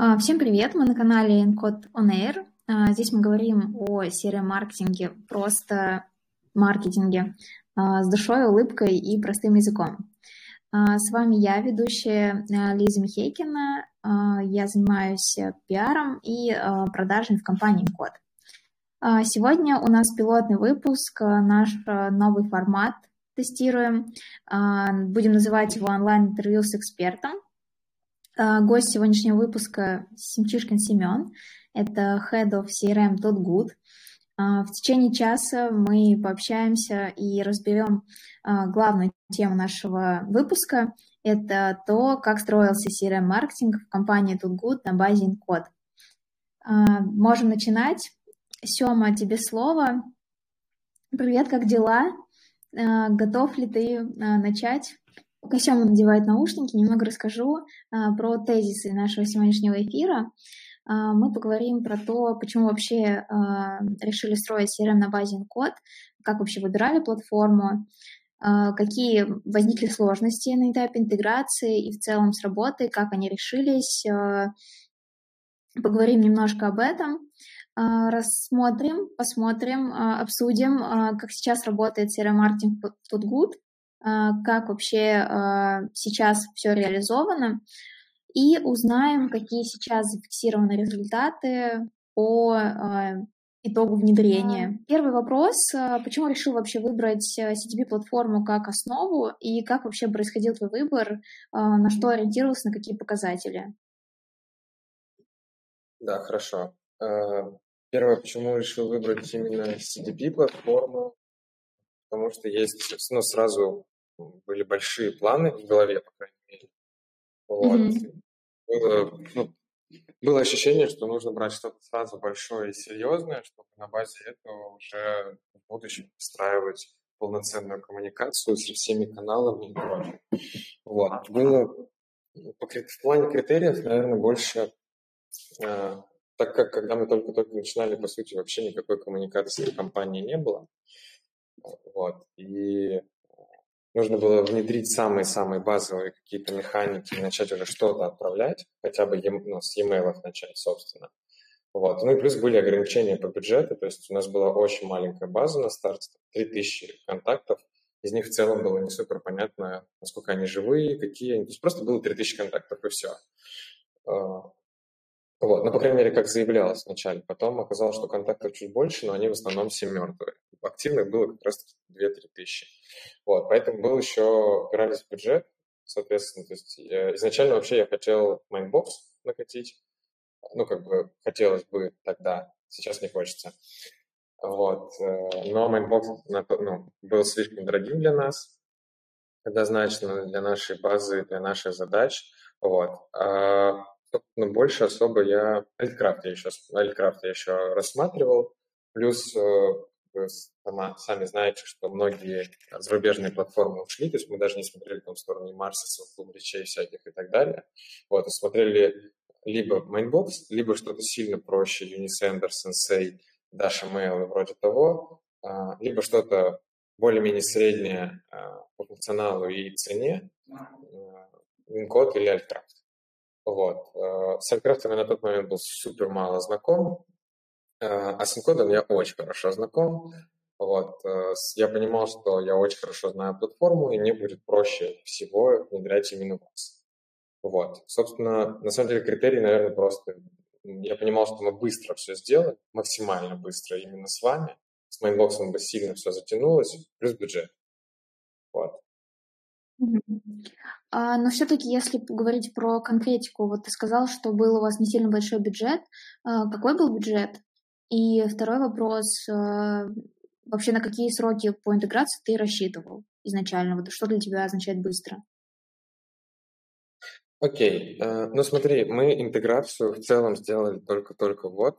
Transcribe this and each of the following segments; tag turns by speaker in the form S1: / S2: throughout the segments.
S1: А, всем привет! Мы на канале Encode On Air. А, здесь мы говорим о CRM-маркетинге, просто маркетинге, а, с душой, улыбкой и простым языком. С вами я, ведущая Лиза Михейкина. Я занимаюсь пиаром и продажами в компании Encode. Сегодня у нас пилотный выпуск, наш новый формат тестируем. Будем называть его онлайн-интервью с экспертом. А, гость сегодняшнего выпуска Семчишкин Семен. Это Head of CRM Tot Good. А, в течение часа мы пообщаемся и разберем а, главную тему нашего выпуска. Это то, как строился CRM-маркетинг в компании Tut Good на базе Encode. Можем начинать. Сема, тебе слово. Привет, как дела? Готов ли ты начать? Пока Сема надевает наушники, немного расскажу а, про тезисы нашего сегодняшнего эфира. А, мы поговорим про то, почему вообще а, решили строить CRM на базе Encode, как вообще выбирали платформу, а, какие возникли сложности на этапе интеграции и в целом с работой, как они решились. А, поговорим немножко об этом а, рассмотрим, посмотрим, обсудим, как сейчас работает CRM-маркетинг Тут Good, как вообще а, сейчас все реализовано, и узнаем, какие сейчас зафиксированы результаты по а, итогу внедрения. Первый вопрос, почему решил вообще выбрать CTP-платформу как основу, и как вообще происходил твой выбор, на что ориентировался, на какие показатели?
S2: Да, хорошо. Первое, почему решил выбрать именно CDP-платформу, потому что есть, ну, сразу были большие планы в голове, по крайней мере. Вот. Mm-hmm. Было, ну, было ощущение, что нужно брать что-то сразу большое и серьезное, чтобы на базе этого уже в будущем встраивать полноценную коммуникацию со всеми каналами и прочим. Вот. Было по, в плане критериев, наверное, больше, э, так как когда мы только-только начинали, по сути, вообще никакой коммуникации в компании не было. Вот. И нужно было внедрить самые-самые базовые какие-то механики и начать уже что-то отправлять, хотя бы ну, с e-mail начать, собственно. Вот. Ну и плюс были ограничения по бюджету, то есть у нас была очень маленькая база на старт, 3000 контактов, из них в целом было не супер понятно, насколько они живые, какие они. То есть просто было 3000 контактов и все. А, вот, ну, по крайней мере, как заявлялось вначале. Потом оказалось, что контактов чуть больше, но они в основном все мертвые. Активных было как раз 2-3 тысячи. Вот, поэтому был еще, упирались в бюджет, соответственно, то есть э, изначально вообще я хотел Mindbox накатить, ну, как бы хотелось бы тогда, сейчас не хочется. Вот, э, но Mindbox ну, был слишком дорогим для нас, однозначно для нашей базы, для наших задач. Вот. А Собственно, больше особо я... Элькрафт я еще, Элькрафт я еще рассматривал. Плюс э, вы сама, сами знаете, что многие зарубежные платформы ушли, то есть мы даже не смотрели там в сторону Марса, клуб речей всяких и так далее. Вот, и смотрели либо Mainbox, либо что-то сильно проще, Unisender, Sensei, Dasha Mail вроде того, а, либо что-то более-менее среднее а, по функционалу и цене, WinCode или Altcraft. Вот. Э, с Alcraft я на тот момент был супер мало знаком, э, а с Encode я очень хорошо знаком. Вот. Э, я понимал, что я очень хорошо знаю платформу, и мне будет проще всего внедрять именно вас. Вот. Собственно, на самом деле критерий, наверное, просто... Я понимал, что мы быстро все сделаем, максимально быстро именно с вами. С майнбоксом бы сильно все затянулось, плюс бюджет. Вот.
S1: А, но все-таки, если говорить про конкретику, вот ты сказал, что был у вас не сильно большой бюджет. А, какой был бюджет? И второй вопрос, а, вообще на какие сроки по интеграции ты рассчитывал изначально? Вот что для тебя означает быстро?
S2: Окей, okay. ну смотри, мы интеграцию в целом сделали только-только вот,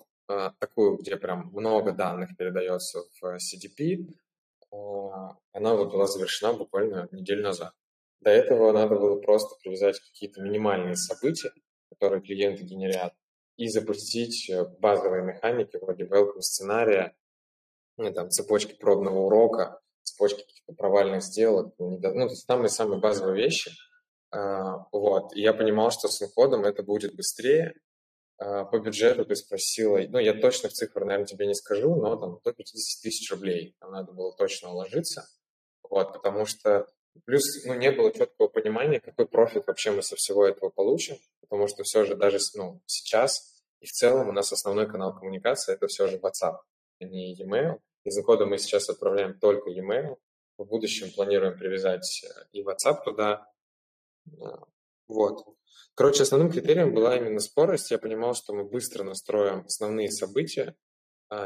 S2: такую, где прям много данных передается в CDP. Она вот была завершена буквально неделю назад. До этого надо было просто привязать какие-то минимальные события, которые клиенты генерят, и запустить э, базовые механики вроде welcome сценария, ну, там, цепочки пробного урока, цепочки каких-то провальных сделок, ну, то есть самые-самые базовые вещи. А, вот. И я понимал, что с инкодом это будет быстрее, А, по бюджету ты спросила, ну, я точных цифр, наверное, тебе не скажу, но там до 50 тысяч рублей там надо было точно уложиться, вот, потому что плюс, ну, не было четкого понимания, какой профит вообще мы со всего этого получим, потому что все же даже, ну, сейчас и в целом у нас основной канал коммуникации – это все же WhatsApp, а не e-mail. Из кода мы сейчас отправляем только e-mail, в будущем планируем привязать э, и WhatsApp туда, а, вот. Короче, основным критерием была именно скорость. Я понимал, что мы быстро настроим основные события,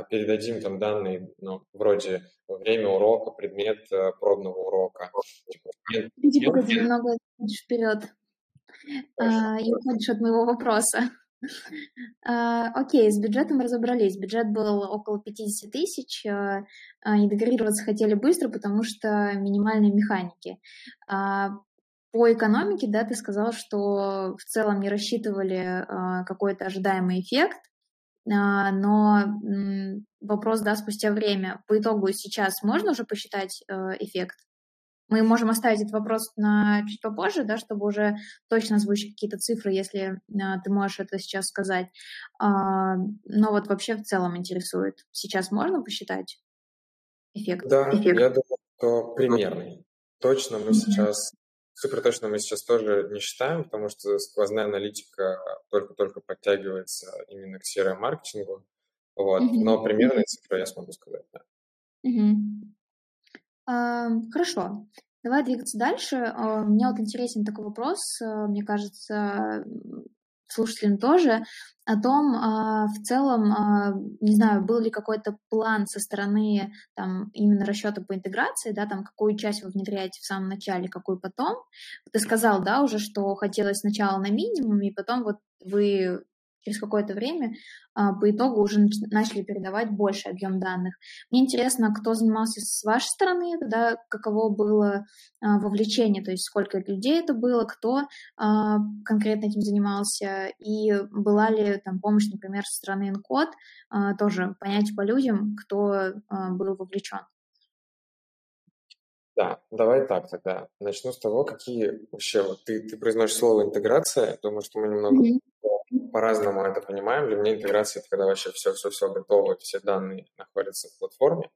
S2: передадим там данные, ну, вроде время урока, предмет э, пробного урока.
S1: Иди, погоди, немного вперед. А, и уходишь от моего вопроса. А, окей, с бюджетом разобрались. Бюджет был около 50 тысяч. А, интегрироваться хотели быстро, потому что минимальные механики. А, по экономике, да, ты сказал, что в целом не рассчитывали какой-то ожидаемый эффект, но э, вопрос, да, спустя время, по итогу сейчас можно уже посчитать э, эффект? Мы можем оставить этот вопрос на чуть попозже, да, чтобы уже точно озвучить какие-то цифры, если э, ты можешь это сейчас сказать. Э, но вот вообще в целом интересует, сейчас можно посчитать эффект?
S2: Да, эффект? я думаю, что примерный. Точно мы mm-hmm. сейчас Супер точно мы сейчас тоже не считаем, потому что сквозная аналитика только-только подтягивается именно к CRM-маркетингу. Вот. Mm-hmm. Но примерные цифры я смогу сказать, да.
S1: Mm-hmm. А, хорошо. Давай двигаться дальше. А, мне вот интересен такой вопрос. А, мне кажется, слушателям тоже, о том, а, в целом, а, не знаю, был ли какой-то план со стороны там, именно расчета по интеграции, да, там, какую часть вы внедряете в самом начале, какую потом. Ты сказал, да, уже, что хотелось сначала на минимуме, и потом вот вы через какое-то время а, по итогу уже начали передавать больше объем данных. Мне интересно, кто занимался с вашей стороны, да, каково было а, вовлечение, то есть сколько людей это было, кто а, конкретно этим занимался, и была ли там помощь, например, со стороны Encode, тоже понять по людям, кто был вовлечен.
S2: Да, давай так тогда. Начну с того, какие вообще, вот ты, ты произносишь слово интеграция, думаю, что мы немного mm-hmm по-разному это понимаем. Для меня интеграция – это когда вообще все-все-все готово, все данные находятся в платформе.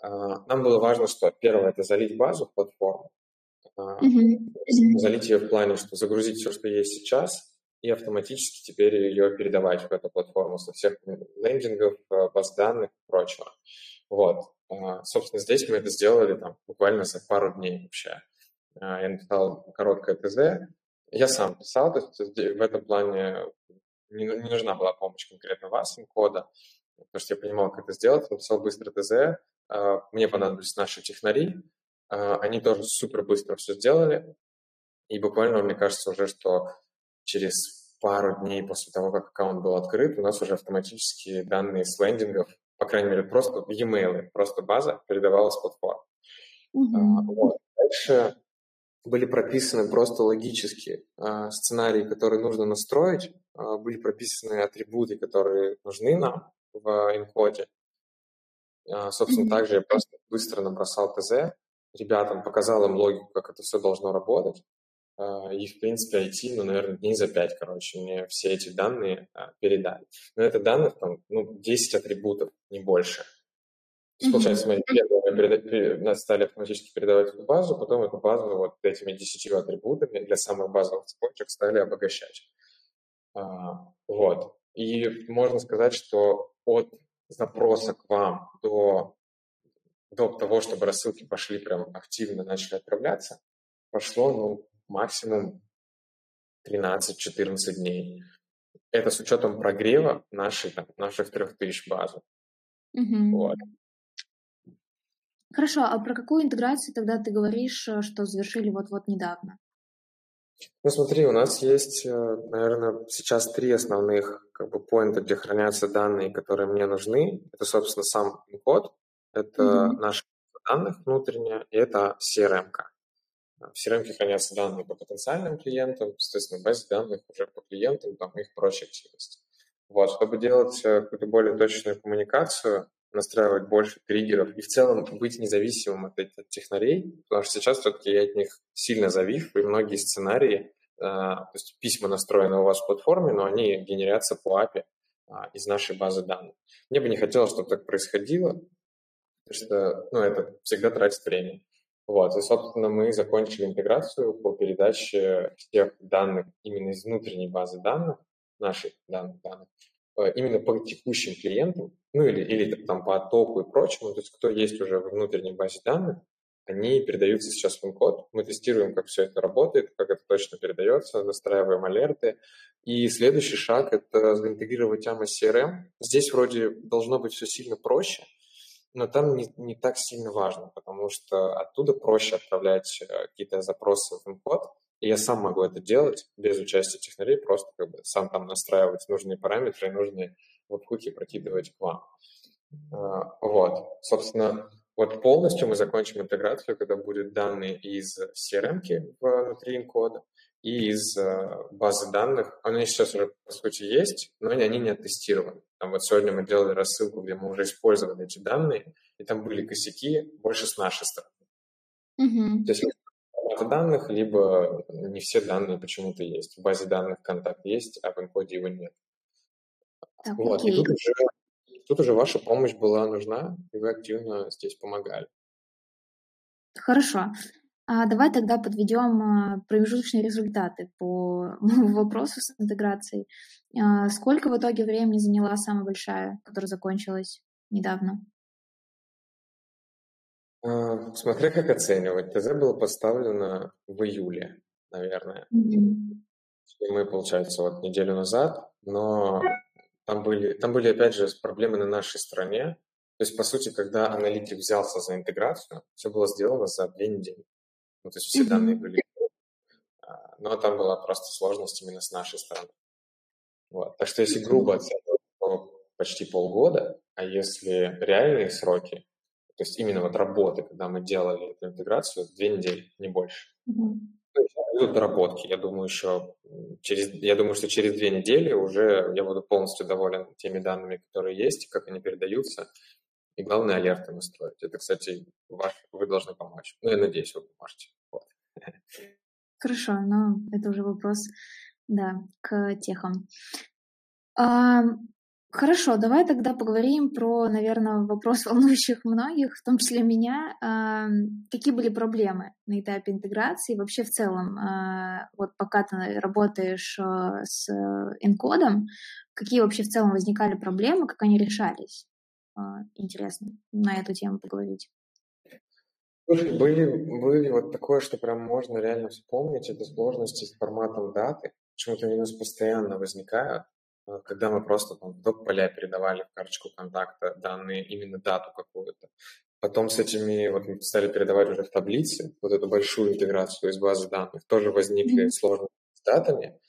S2: А, нам было важно, что первое – это залить базу в платформу, mm-hmm. залить ее в плане, что загрузить все, что есть сейчас, и автоматически теперь ее передавать в эту платформу со всех лендингов, э, баз данных и прочего. Вот. А, собственно, здесь мы это сделали там, буквально за пару дней вообще. А, я написал короткое ТЗ, я сам писал, то есть в этом плане не, не нужна была помощь конкретно вас, кода, потому что я понимал, как это сделать, написал быстро ТЗ, а, мне понадобились наши технари, а, они тоже супер быстро все сделали, и буквально, мне кажется, уже что через пару дней после того, как аккаунт был открыт, у нас уже автоматически данные с лендингов, по крайней мере, просто e-mail, просто база передавалась в платформу. Mm-hmm. Вот. Дальше были прописаны просто логически э, сценарии, которые нужно настроить, э, были прописаны атрибуты, которые нужны нам в инкоде. Э, собственно, mm-hmm. также я просто быстро набросал ТЗ, ребятам показал им логику, как это все должно работать. И, в принципе, IT, ну, наверное, дней за пять, короче, мне все эти данные передали. Но это данных там, ну, 10 атрибутов, не больше. Есть, получается, мы первое стали автоматически передавать эту базу, потом эту базу вот этими десятью атрибутами для самых базовых цепочек стали обогащать. А, вот. И можно сказать, что от запроса к вам до, до того, чтобы рассылки пошли прям активно, начали отправляться, прошло ну, максимум 13-14 дней. Это с учетом прогрева нашей, там, наших 3000 базы. Mm-hmm. Вот.
S1: Хорошо, а про какую интеграцию тогда ты говоришь, э, что завершили вот-вот недавно?
S2: Ну смотри, у нас есть, э, наверное, сейчас три основных как бы поинта, где хранятся данные, которые мне нужны. Это, собственно, сам код, это mm-hmm. наши данных внутренние, и это CRM. -ка. В CRM хранятся данные по потенциальным клиентам, соответственно, базе данных уже по клиентам, там их прочие активности. Вот, чтобы делать э, какую-то более точную коммуникацию, настраивать больше триггеров и в целом быть независимым от этих технарей, потому что сейчас все-таки я от них сильно завис, и многие сценарии то есть письма настроены у вас в платформе, но они генерятся по API из нашей базы данных. Мне бы не хотелось, чтобы так происходило, потому что ну, это всегда тратит время. Вот, и, собственно, мы закончили интеграцию по передаче всех данных именно из внутренней базы данных, наших данных, данных э, именно по текущим клиентам, ну или, или там по оттоку и прочему, то есть кто есть уже в внутренней базе данных, они передаются сейчас в инкод. Мы тестируем, как все это работает, как это точно передается, настраиваем алерты. И следующий шаг – это заинтегрировать AMA CRM. Здесь вроде должно быть все сильно проще – но там не, не так сильно важно, потому что оттуда проще отправлять э, какие-то запросы в инкод, и я сам могу это делать без участия технарей, просто как бы сам там настраивать нужные параметры, нужные веб-хуки прокидывать к вам. А, вот, собственно, вот полностью мы закончим интеграцию, когда будут данные из CRM внутри инкода, и из э, базы данных. Они сейчас уже, по сути, есть, но они не оттестированы. Там вот сегодня мы делали рассылку, где мы уже использовали эти данные, и там были косяки больше с нашей стороны. Mm-hmm. То есть база данных, либо не все данные почему-то есть. В базе данных контакт есть, а в инкоде его нет. Так, вот. И тут уже, тут уже ваша помощь была нужна, и вы активно здесь помогали.
S1: Хорошо. А давай тогда подведем а, промежуточные результаты по вопросу с интеграцией. А, сколько в итоге времени заняла самая большая, которая закончилась недавно?
S2: А, смотря как оценивать. ТЗ было поставлено в июле, наверное. Mm-hmm. Мы, получается, вот неделю назад, но там были, там были, опять же, проблемы на нашей стороне. То есть, по сути, когда аналитик взялся за интеграцию, все было сделано за две недели. Ну, то есть все mm-hmm. данные были. А, но там была просто сложность именно с нашей стороны. Вот. Так что если грубо оценивать, то почти полгода, а если реальные сроки, то есть именно вот работы, когда мы делали эту интеграцию, две недели, не больше. Mm-hmm. Будут доработки. Я думаю, еще через, я думаю, что через две недели уже я буду полностью доволен теми данными, которые есть, как они передаются, и главное, алерты настроить. Это, кстати, ваш, вы должны помочь. Ну, я надеюсь, вы поможете. Вот.
S1: Хорошо, но это уже вопрос, да, к техам. А, хорошо, давай тогда поговорим про, наверное, вопрос волнующих многих, в том числе меня. А, какие были проблемы на этапе интеграции? Вообще в целом, а, вот пока ты работаешь а, с энкодом, какие вообще в целом возникали проблемы, как они решались? Интересно на эту тему поговорить.
S2: Были, были вот такое, что прям можно реально вспомнить, это сложности с форматом даты. Почему-то у нас постоянно возникают, когда мы просто там в док-поля передавали в карточку контакта данные, именно дату какую-то. Потом с этими, вот мы стали передавать уже в таблице, вот эту большую интеграцию из базы данных, тоже возникли mm-hmm. сложности с датами,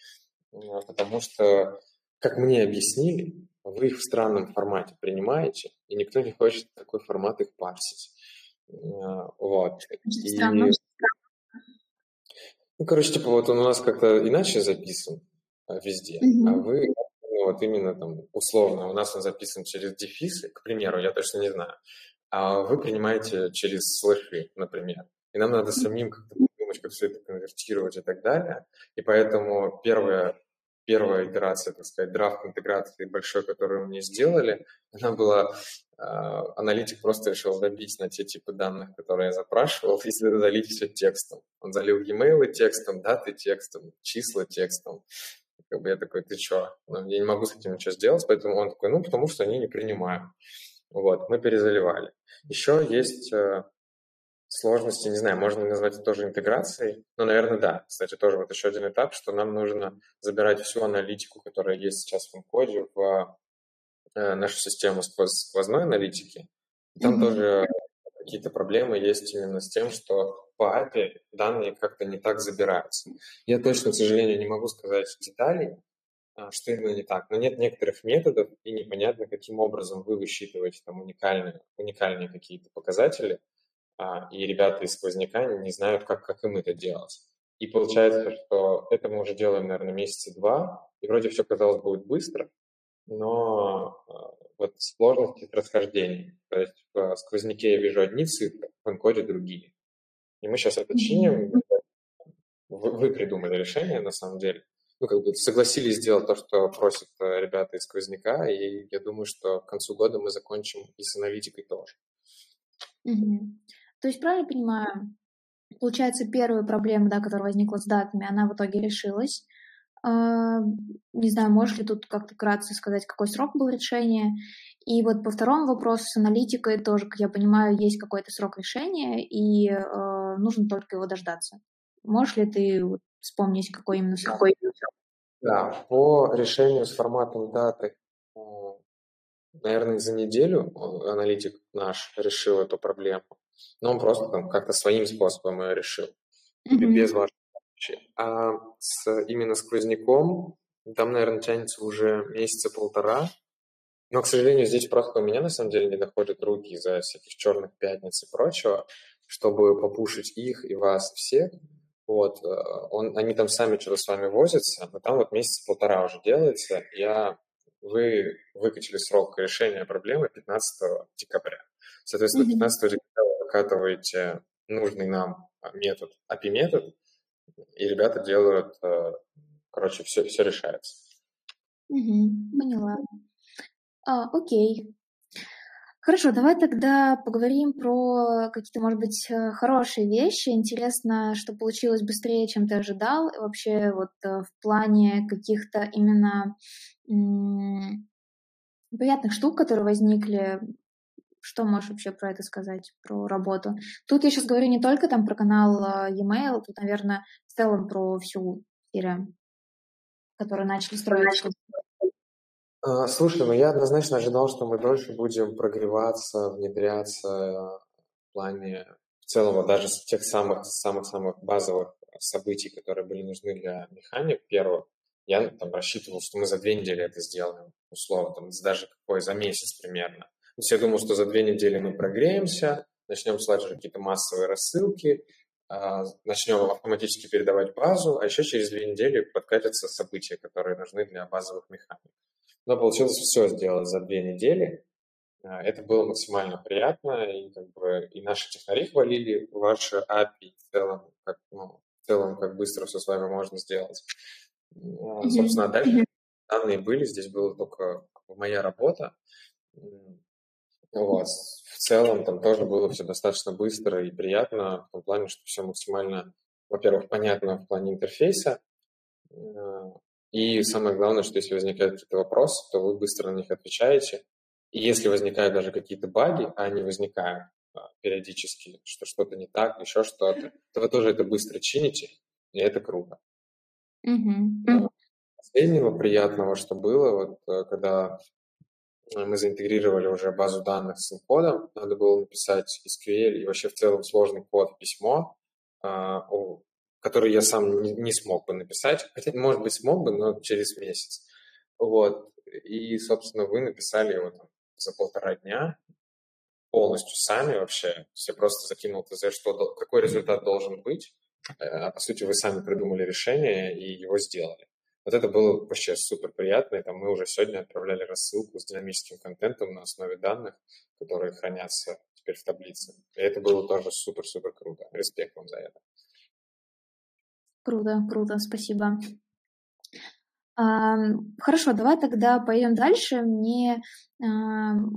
S2: а, потому что, как мне объяснили, вы их в странном формате принимаете, и никто не хочет такой формат их парсить. А, вот. И... Ну, короче, типа, вот он у нас как-то иначе записан а, везде, mm-hmm. а вы вот именно там условно, у нас он записан через дефисы, к примеру, я точно не знаю, а вы принимаете через слэши, например. И нам надо самим как-то думать, как все это конвертировать и так далее. И поэтому первое, первая итерация, так сказать, драфт интеграции большой, которую мне сделали, она была, э, аналитик просто решил добить на те типы данных, которые я запрашивал, и залить все текстом. Он залил e-mail текстом, даты текстом, числа текстом. Как бы я такой, ты чё? Ну, я не могу с этим ничего сделать, поэтому он такой, ну, потому что они не принимают. Вот, мы перезаливали. Еще есть э, сложности, не знаю, можно назвать это тоже интеграцией, но, наверное, да. Кстати, тоже вот еще один этап, что нам нужно забирать всю аналитику, которая есть сейчас в коде в э, нашу систему сквозной аналитики. Там mm-hmm. тоже какие-то проблемы есть именно с тем, что по API данные как-то не так забираются. Я точно, к сожалению, не могу сказать деталей, а, что именно не так. Но нет некоторых методов, и непонятно, каким образом вы высчитываете там уникальные, уникальные какие-то показатели, а, и ребята из сквозняка не знают, как, как им это делать. И получается, что это мы уже делаем, наверное, месяца два, и вроде все, казалось, будет быстро, но а, вот сложности с расхождением. То есть в сквозняке я вижу одни цифры, в энкоде другие. И мы сейчас это чиним, вы, вы придумали решение, на самом деле. Ну, как бы согласились сделать то, что просят э, ребята из сквозняка, и я думаю, что к концу года мы закончим и с аналитикой тоже.
S1: Угу. То есть, правильно понимаю, получается, первая проблема, да, которая возникла с датами, она в итоге решилась. А, не знаю, можешь ли тут как-то кратко сказать, какой срок был решения? И вот по второму вопросу с аналитикой тоже, как я понимаю, есть какой-то срок решения, и э, нужно только его дождаться. Можешь ли ты вспомнить, какой именно срок?
S2: Да, по решению с форматом даты, наверное, за неделю аналитик наш решил эту проблему. Но он просто там как-то своим способом ее решил, mm-hmm. без помощи. А с, именно сквозняком там, наверное, тянется уже месяца полтора. Но, к сожалению, здесь просто у меня, на самом деле, не доходят руки из-за всяких черных пятниц и прочего, чтобы попушить их и вас всех. Вот, э, он, они там сами что-то с вами возятся, но там вот месяца полтора уже делается. Я, вы выкачали срок решения проблемы 15 декабря. Соответственно, 15 декабря вы выкатываете нужный нам метод, API-метод, и ребята делают, э, короче, все, все решается.
S1: Угу, поняла. А, окей. Хорошо, давай тогда поговорим про какие-то, может быть, э, хорошие вещи. Интересно, что получилось быстрее, чем ты ожидал. И вообще вот э, в плане каких-то именно приятных штук, которые возникли, что можешь вообще про это сказать, про работу? Тут я сейчас говорю не только там про канал e-mail, тут, наверное, в целом про всю серию, которую начали строить.
S2: А, слушай, ну я однозначно ожидал, что мы дольше будем прогреваться, внедряться в плане в целом даже с тех самых самых-самых базовых событий, которые были нужны для механик первых. Я там рассчитывал, что мы за две недели это сделаем, условно, там, даже какой, за месяц примерно. То есть я думал, что за две недели мы прогреемся, начнем слать какие-то массовые рассылки, а, начнем автоматически передавать базу, а еще через две недели подкатятся события, которые нужны для базовых механик. Но получилось все сделать за две недели. А, это было максимально приятно, и, как бы, и наши технари хвалили ваши API в целом, как, ну, в целом, как быстро все с вами можно сделать. Mm-hmm. Собственно, дальше данные были, здесь была только моя работа. Вот. В целом там тоже было все достаточно быстро и приятно, в том плане, что все максимально, во-первых, понятно в плане интерфейса, а, и самое главное, что если возникают какие-то вопросы, то вы быстро на них отвечаете. И если возникают даже какие-то баги, а они возникают а, периодически, что что-то не так, еще что-то, то вы тоже это быстро чините, и это круто. Mm-hmm. Последнего приятного, что было, вот э, когда мы заинтегрировали уже базу данных с кодом, надо было написать SQL и вообще в целом сложный код, письмо, а, который я сам не, смог бы написать. Хотя, может быть, смог бы, но через месяц. Вот. И, собственно, вы написали его там за полтора дня полностью сами вообще. Все просто закинул ТЗ, что, какой результат должен быть. Э, а по сути вы сами придумали решение и его сделали. Вот это было вообще супер приятно. И там мы уже сегодня отправляли рассылку с динамическим контентом на основе данных, которые хранятся теперь в таблице. И это было тоже супер-супер круто. Респект вам за это.
S1: Круто, круто, спасибо. Хорошо, давай тогда пойдем дальше. Мне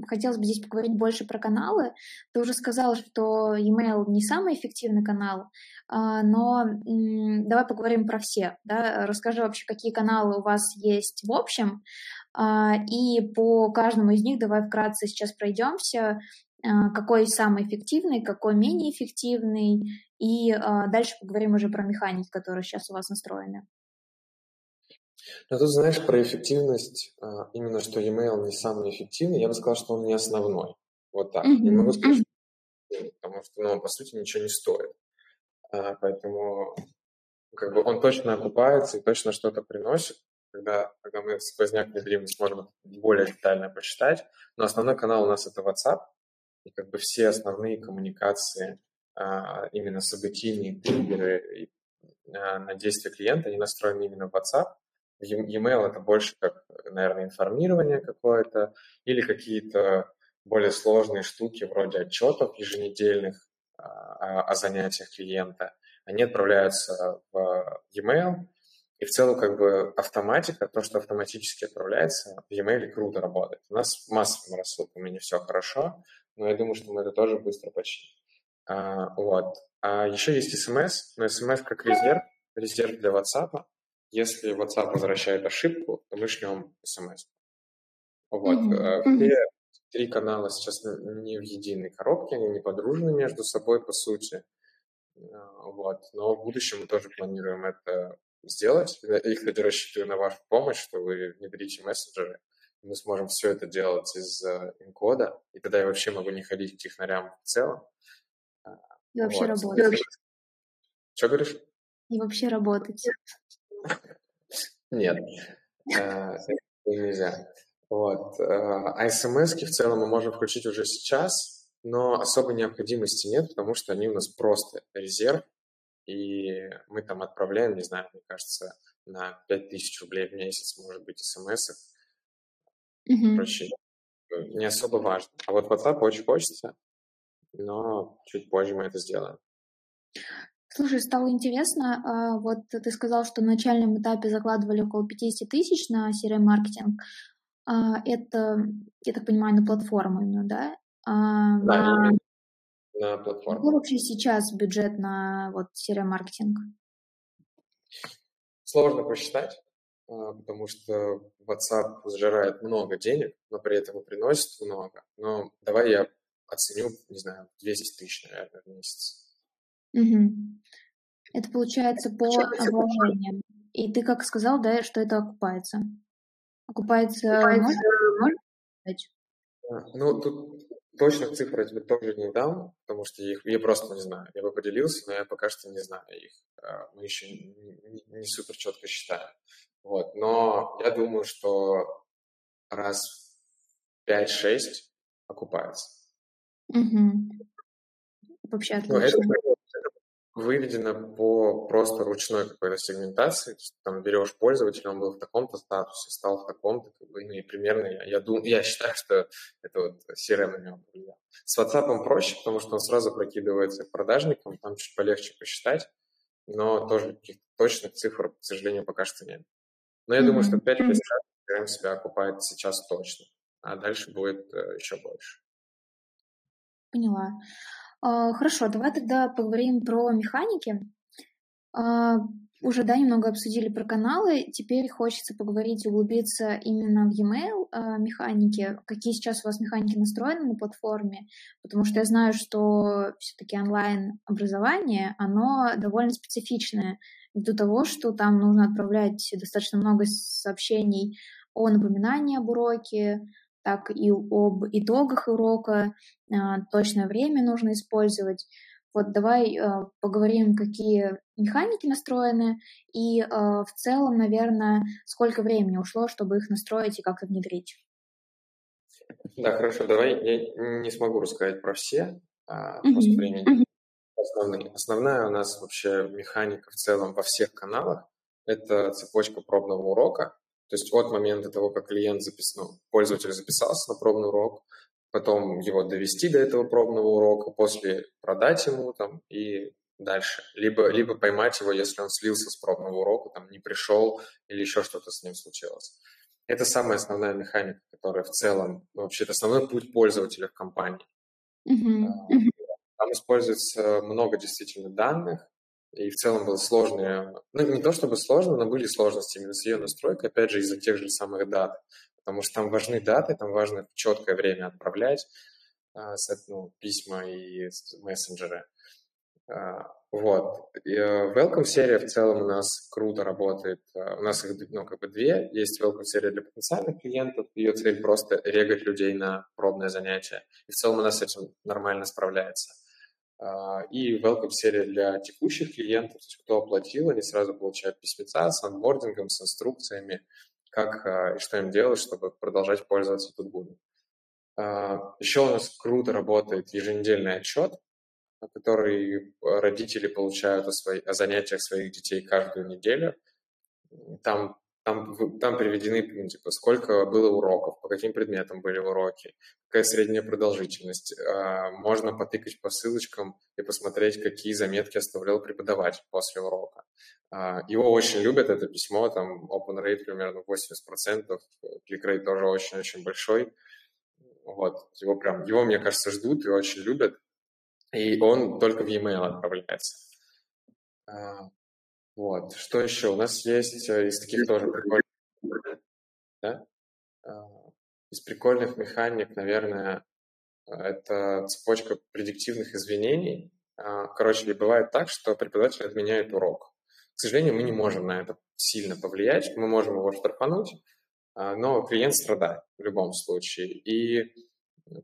S1: хотелось бы здесь поговорить больше про каналы. Ты уже сказала, что email не самый эффективный канал, а, но давай поговорим про все. Да? Расскажи вообще, какие каналы у вас есть в общем, а, и по каждому из них давай вкратце сейчас пройдемся, а, какой самый эффективный, какой менее эффективный, и дальше поговорим уже про механики, которые сейчас у вас настроены.
S2: Ну, тут, знаешь, про эффективность, а, именно что e-mail не самый эффективный, я бы сказал, что он не основной. Вот так. Mm-hmm. Не могу сказать, что потому что ну, он, по сути, ничего не стоит. А, поэтому как бы он точно окупается и точно что-то приносит. Когда, когда мы сквозняк внедрим, сможем более детально посчитать. Но основной канал у нас это WhatsApp. И как бы все основные коммуникации а, именно событийные триггеры на действие клиента, они настроены именно в WhatsApp. E-mail это больше как, наверное, информирование какое-то или какие-то более сложные штуки вроде отчетов еженедельных о, а, о занятиях клиента. они отправляются в e-mail, и в целом как бы автоматика, то, что автоматически отправляется, в e-mail круто работает. У нас массовыми рассылками не все хорошо, но я думаю, что мы это тоже быстро починим. А, вот. А еще есть смс, но смс как резерв, резерв для WhatsApp. Если WhatsApp возвращает ошибку, то мы шлем смс. Вот. Mm-hmm. Все три канала сейчас не в единой коробке, они не подружены между собой, по сути. А, вот. Но в будущем мы тоже планируем это сделать. Я, кстати, рассчитываю на вашу помощь, что вы внедрите мессенджеры. Мы сможем все это делать из инкода, и тогда я вообще могу не ходить к технарям в целом.
S1: И вообще вот. работать.
S2: Что говоришь?
S1: И вообще работать.
S2: Нет, э, нельзя. Вот. Э, а смс в целом мы можем включить уже сейчас, но особой необходимости нет, потому что они у нас просто резерв, и мы там отправляем, не знаю, мне кажется, на 5000 рублей в месяц, может быть, смс. Mm-hmm. Короче, не особо важно. А вот WhatsApp очень хочется, но чуть позже мы это сделаем.
S1: Слушай, стало интересно, а, вот ты сказал, что на начальном этапе закладывали около 50 тысяч на CRM-маркетинг. А, это, я так понимаю, на платформу именно, да?
S2: А, да, на, на платформу.
S1: Какой вообще сейчас бюджет на вот CRM-маркетинг?
S2: Сложно посчитать, потому что WhatsApp сжирает много денег, но при этом и приносит много. Но давай я оценю, не знаю, 200 тысяч, наверное, в месяц.
S1: Угу. Это получается по вложениям. И ты как сказал, да, что это окупается? Окупается, окупается можно?
S2: А, ну, тут точных цифр я тебе тоже не дам, потому что их я просто не знаю. Я бы поделился, но я пока что не знаю их. А, мы еще не, не супер четко считаем. Вот. Но я думаю, что раз 5-6 окупается.
S1: Угу. Вообще отлично. Ну, это,
S2: выведено по просто ручной какой-то сегментации. То есть, там берешь пользователя, он был в таком-то статусе, стал в таком-то, как бы, ну и примерно я, я, дум, я считаю, что это вот CRM на него повлияло. С WhatsApp проще, потому что он сразу прокидывается продажникам, там чуть полегче посчитать, но тоже каких-то точных цифр, к сожалению, пока что нет. Но я mm-hmm. думаю, что 5-6 раз CRM себя окупает сейчас точно, а дальше будет э, еще больше.
S1: Поняла. А, хорошо, давай тогда поговорим про механики. А, уже, да, немного обсудили про каналы. Теперь хочется поговорить, углубиться именно в e-mail а, механики. Какие сейчас у вас механики настроены на платформе? Потому что я знаю, что все-таки онлайн-образование, оно довольно специфичное. Ввиду того, что там нужно отправлять достаточно много сообщений о напоминании об уроке, так и об итогах урока, а, точное время нужно использовать. Вот давай а, поговорим, какие механики настроены, и а, в целом, наверное, сколько времени ушло, чтобы их настроить и как-то внедрить.
S2: Да, хорошо, давай я не смогу рассказать про все, а просто времени основные. Основная у нас вообще механика в целом во всех каналах – это цепочка пробного урока, то есть от момента того, как клиент запис... ну, пользователь записался на пробный урок, потом его довести до этого пробного урока, после продать ему там и дальше. Либо, либо поймать его, если он слился с пробного урока, там не пришел или еще что-то с ним случилось. Это самая основная механика, которая в целом, ну, вообще, это основной путь пользователя в компании. Mm-hmm. Там используется много действительно данных, и в целом было сложно, ну не то чтобы сложно, но были сложности именно с ее настройкой, опять же из-за тех же самых дат, потому что там важны даты, там важно четкое время отправлять а, ну, письма и мессенджеры. А, вот. И, uh, welcome серия в целом у нас круто работает. У нас их ну, как бы две. Есть welcome серия для потенциальных клиентов. Ее цель просто регать людей на пробное занятие. И в целом у нас с этим нормально справляется. А, и welcome серия для текущих клиентов, то есть кто оплатил, они сразу получают письмеца с анбордингом, с инструкциями, как а, и что им делать, чтобы продолжать пользоваться Тутбуном. А, Еще у нас круто работает еженедельный отчет, который родители получают о, своих, о занятиях своих детей каждую неделю. Там там, там приведены, ну, типа, сколько было уроков, по каким предметам были уроки, какая средняя продолжительность. А, можно потыкать по ссылочкам и посмотреть, какие заметки оставлял преподаватель после урока. А, его очень любят, это письмо, там open rate примерно 80%, click rate тоже очень-очень большой. Вот, его прям, его, мне кажется, ждут и очень любят. И он только в e-mail отправляется. Вот. Что еще? У нас есть э, из таких тоже прикольных, да? А, из прикольных механик, наверное, это цепочка предиктивных извинений. А, короче, бывает так, что преподаватель отменяет урок. К сожалению, мы не можем на это сильно повлиять, мы можем его штрафануть, а, но клиент страдает в любом случае. И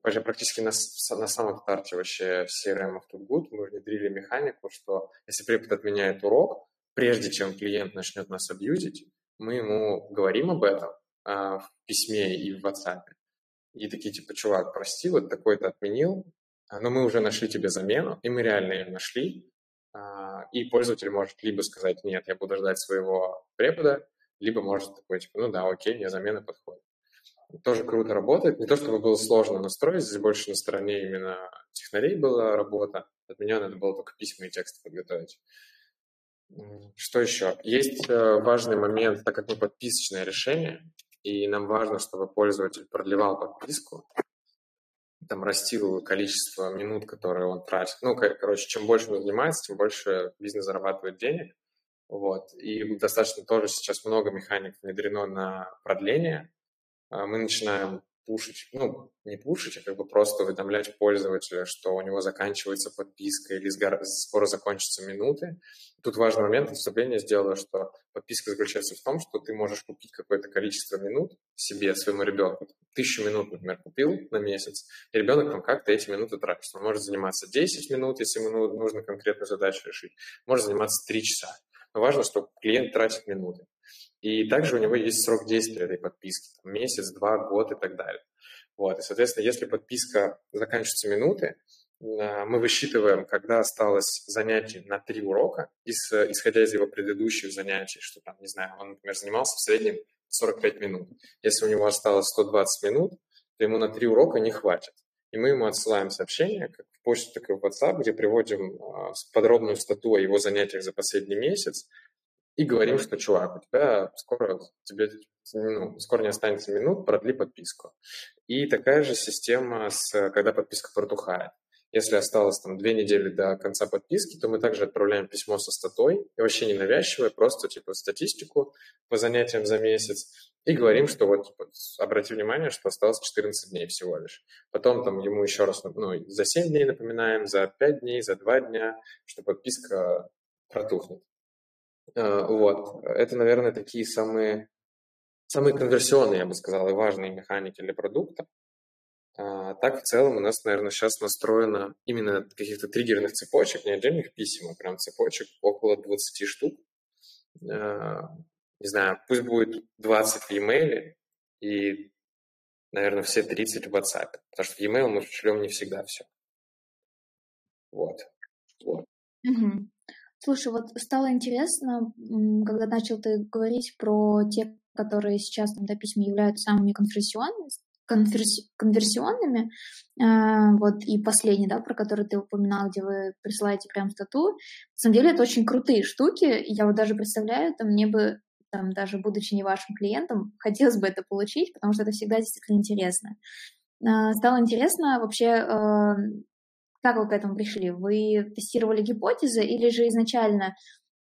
S2: практически на, на самом старте вообще в CRM of Good мы внедрили механику, что если препод отменяет урок, прежде чем клиент начнет нас абьюзить, мы ему говорим об этом а, в письме и в WhatsApp. И такие типа, чувак, прости, вот такой-то отменил, а, но мы уже нашли тебе замену, и мы реально ее нашли. А, и пользователь может либо сказать, нет, я буду ждать своего препода, либо может такой, типа, ну да, окей, мне замена подходит. Тоже круто работает. Не то, чтобы было сложно настроить, здесь больше на стороне именно технарей была работа. От меня надо было только письма и тексты подготовить. Что еще? Есть э, важный момент, так как мы подписочное решение, и нам важно, чтобы пользователь продлевал подписку, там растил количество минут, которые он тратит. Ну, короче, чем больше он занимается, тем больше бизнес зарабатывает денег. Вот. И достаточно тоже сейчас много механик внедрено на продление. А мы начинаем пушить, ну, не пушить, а как бы просто уведомлять пользователя, что у него заканчивается подписка или скоро закончатся минуты. Тут важный момент, вступление сделала, что подписка заключается в том, что ты можешь купить какое-то количество минут себе, своему ребенку. Тысячу минут, например, купил на месяц, и ребенок там как-то эти минуты тратит. Он может заниматься 10 минут, если ему нужно конкретную задачу решить, может заниматься 3 часа. Но важно, чтобы клиент тратит минуты. И также у него есть срок действия этой подписки, там, месяц, два, год и так далее. Вот. И, соответственно, если подписка заканчивается минуты, а, мы высчитываем, когда осталось занятий на три урока, исходя из его предыдущих занятий, что там, не знаю, он, например, занимался в среднем 45 минут. Если у него осталось 120 минут, то ему на три урока не хватит. И мы ему отсылаем сообщение, как в почту, так и в WhatsApp, где приводим а, подробную статью о его занятиях за последний месяц, и говорим, что, чувак, у тебя скоро, тебе, ну, скоро не останется минут, продли подписку. И такая же система, с, когда подписка протухает. Если осталось там две недели до конца подписки, то мы также отправляем письмо со статой, и вообще ненавязчивое, просто типа статистику по занятиям за месяц, и говорим, что вот типа, обрати внимание, что осталось 14 дней всего лишь. Потом там ему еще раз, ну, за 7 дней напоминаем, за 5 дней, за 2 дня, что подписка протухнет. А, вот. Это, наверное, такие самые, самые конверсионные, я бы сказал, и важные механики для продукта. А, так, в целом, у нас, наверное, сейчас настроено именно каких-то триггерных цепочек, не отдельных писем, а прям цепочек около 20 штук. А, не знаю, пусть будет 20 в e-mail и, наверное, все 30 в WhatsApp, потому что в e-mail мы шлем не всегда все. Вот. вот.
S1: Угу. Слушай, вот стало интересно, когда начал ты говорить про те, которые сейчас там, да, письма являются самыми конверсионными, конверси, конверсионными, э, вот и последний, да, про который ты упоминал, где вы присылаете прям стату, на самом деле это очень крутые штуки, я вот даже представляю, там мне бы там, даже будучи не вашим клиентом, хотелось бы это получить, потому что это всегда действительно интересно. Э, стало интересно вообще, э, как вы к этому пришли? Вы тестировали гипотезы или же изначально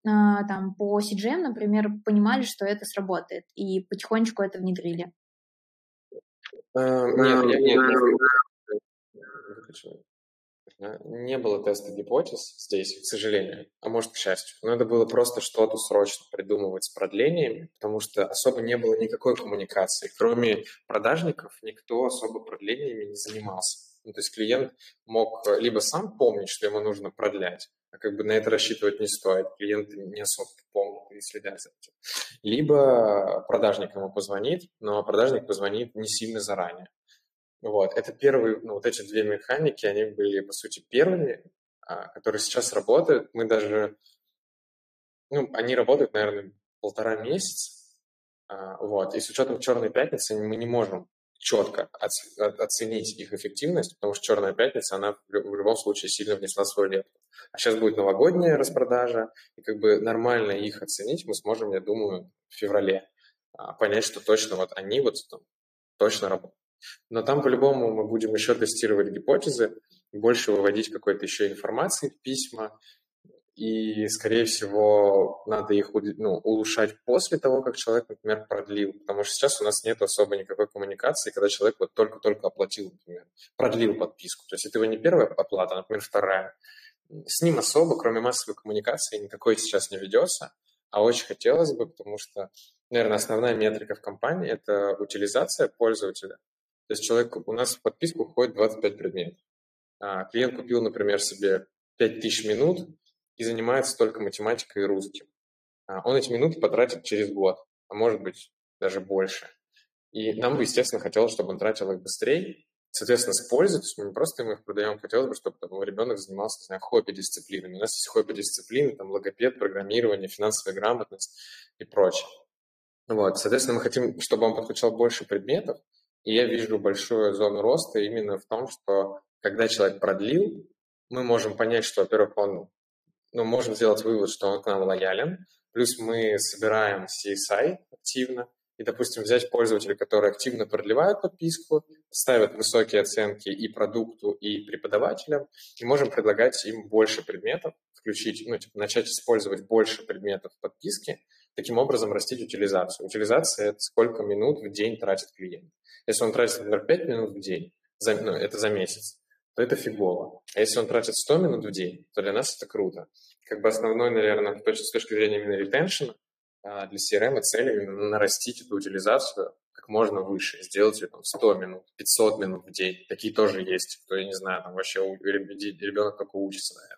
S1: а, там по CGM, например, понимали, что это сработает и потихонечку это внедрили?
S2: А, нет, нет, нет, не было теста гипотез здесь, к сожалению, а может, к счастью. Но это было просто что-то срочно придумывать с продлениями, потому что особо не было никакой коммуникации. Кроме продажников, никто особо продлениями не занимался. Ну, то есть клиент мог э, либо сам помнить, что ему нужно продлять, а как бы на это рассчитывать не стоит. Клиент не особо помнит и следят за этим. Либо продажник ему позвонит, но продажник позвонит не сильно заранее. Вот, это первые, ну, вот эти две механики, они были, по сути, первыми, а, которые сейчас работают. Мы даже, ну, они работают, наверное, полтора месяца, А, вот. И с учетом «Черной пятницы» мы не можем четко оценить их эффективность, потому что «Черная пятница», она в любом случае сильно внесла свою лепту. А сейчас будет новогодняя распродажа, и как бы нормально их оценить мы сможем, я думаю, в феврале. А, понять, что точно вот они вот там, точно работают. Но там по-любому мы будем еще тестировать гипотезы, больше выводить какой-то еще информации в письма, и, скорее всего, надо их ну, улучшать после того, как человек, например, продлил. Потому что сейчас у нас нет особо никакой коммуникации, когда человек вот только-только оплатил, например, продлил подписку. То есть это его не первая оплата, а, например, вторая. С ним особо, кроме массовой коммуникации, никакой сейчас не ведется, а очень хотелось бы, потому что, наверное, основная метрика в компании – это утилизация пользователя. То есть человек, у нас в подписку входит 25 предметов. А клиент купил, например, себе 5000 минут, и занимается только математикой и русским. А он эти минуты потратит через год, а может быть даже больше. И нам бы, естественно, хотелось, чтобы он тратил их быстрее, соответственно, с пользой, то есть мы не просто ему их продаем, хотелось бы, чтобы там, ребенок занимался, не знаю, хобби-дисциплинами. У нас есть хобби-дисциплины, там, логопед, программирование, финансовая грамотность и прочее. Вот, соответственно, мы хотим, чтобы он подключал больше предметов, и я вижу большую зону роста именно в том, что когда человек продлил, мы можем понять, что, во-первых, он ну, можем сделать вывод, что он к нам лоялен. Плюс мы собираем CSI активно. И, допустим, взять пользователей, которые активно продлевают подписку, ставят высокие оценки и продукту, и преподавателям, и можем предлагать им больше предметов, включить, ну, типа, начать использовать больше предметов в подписке, таким образом растить утилизацию. Утилизация – это сколько минут в день тратит клиент. Если он тратит, например, 5 минут в день, за, ну, это за месяц, то это фигово. А если он тратит 100 минут в день, то для нас это круто. Как бы основной, наверное, с точки зрения именно ретеншена, для CRM цель именно нарастить эту утилизацию как можно выше, сделать ее там 100 минут, 500 минут в день. Такие тоже есть, кто, я не знаю, там вообще ребенок только учится, наверное.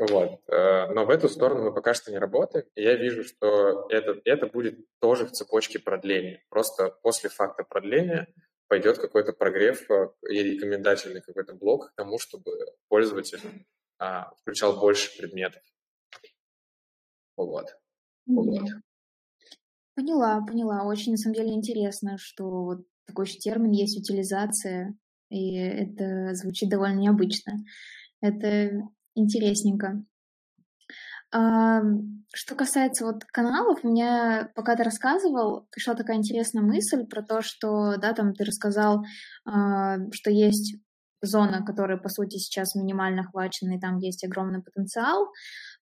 S2: Вот. Э, но в эту сторону мы пока что не работаем. И я вижу, что это, это будет тоже в цепочке продления. Просто после факта продления пойдет какой-то прогрев э, и рекомендательный какой-то блок к тому, чтобы пользователь а, включал больше предметов. Вот.
S1: вот. Поняла, поняла. Очень, на самом деле, интересно, что вот такой же термин есть утилизация, и это звучит довольно необычно. Это интересненько. Что касается вот каналов, мне, пока ты рассказывал, пришла такая интересная мысль про то, что, да, там ты рассказал, а, что есть зона, которая, по сути, сейчас минимально охвачена, и там есть огромный потенциал.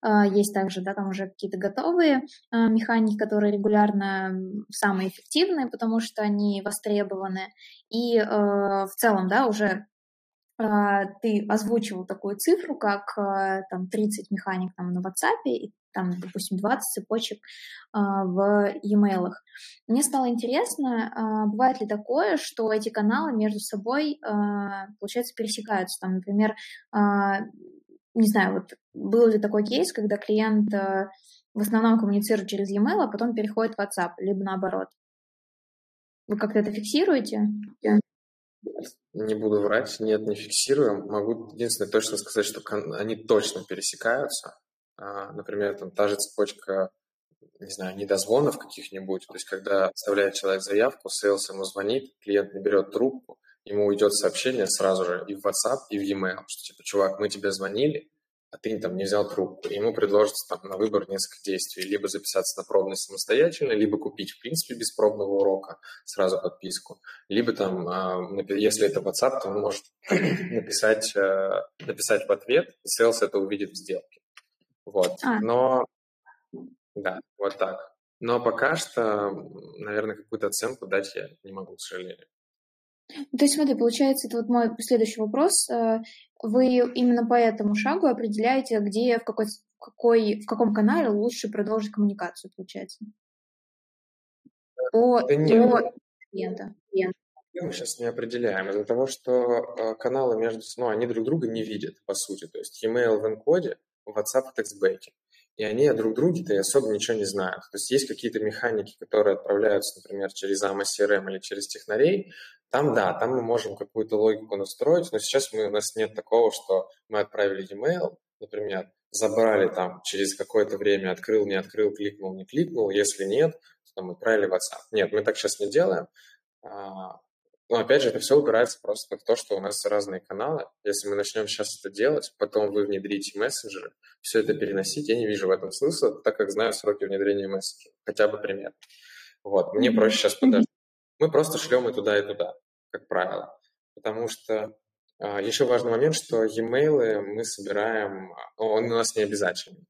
S1: А, есть также, да, там уже какие-то готовые а, механики, которые регулярно самые эффективные, потому что они востребованы. И в целом, да, уже ты озвучивал такую цифру, как а, там 30 механик там, на WhatsApp и там, допустим, 20 цепочек а, в e-mail. Мне стало интересно, бывает ли такое, что эти каналы между собой, получается, пересекаются. Там, например, не знаю, вот был ли такой кейс, когда клиент в основном коммуницирует через e-mail, а потом переходит в WhatsApp, либо наоборот. Вы как-то это фиксируете?
S2: Не буду врать, нет, не фиксируем. Могу единственное точно сказать, что они точно пересекаются. А, например, там та же цепочка, не знаю, недозвонов каких-нибудь. То есть, когда оставляет человек заявку, sales ему звонит, клиент не берет трубку, ему уйдет сообщение сразу же и в WhatsApp, и в e-mail, что типа, чувак, мы тебе звонили, а ты там не взял трубку. Ему предложится там на выбор несколько действий. Либо записаться на пробный самостоятельно, либо купить, в принципе, без пробного урока сразу подписку. Либо там, а, если это WhatsApp, то он может написать, э, написать в ответ, и sales это увидит в сделке. Вот. А. Но, да, вот так. Но пока что, наверное, какую-то оценку дать я не могу, к сожалению.
S1: То есть, смотри, получается, это вот мой следующий вопрос. Э, вы именно по этому шагу определяете, где, в какой, в какой, в каком канале лучше продолжить коммуникацию, получается?
S2: По, да нет, по клиента. Мы сейчас не определяем из-за того, что э, каналы между ну, они друг друга не видят, по сути. То есть e-mail в энкоде, WhatsApp в текстбеке и они друг друге-то и особо ничего не знают. То есть есть какие-то механики, которые отправляются, например, через AMA CRM или через технарей, там, да, там мы можем какую-то логику настроить, но сейчас мы, у нас нет такого, что мы отправили e-mail, например, забрали там через какое-то время, открыл, не открыл, кликнул, не кликнул. Если нет, то потом отправили WhatsApp. Нет, мы так сейчас не делаем. А, но опять же, это все упирается просто в то, что у нас разные каналы. Если мы начнем сейчас это делать, потом вы внедрите мессенджеры, все это переносить, я не вижу в этом смысла, так как знаю сроки внедрения мессенджеров. Хотя бы пример. Вот, мне проще сейчас подождать. Мы просто шлем и туда, и туда, как правило. Потому что а, еще важный момент, что e-mail мы собираем, он у нас не обязательный.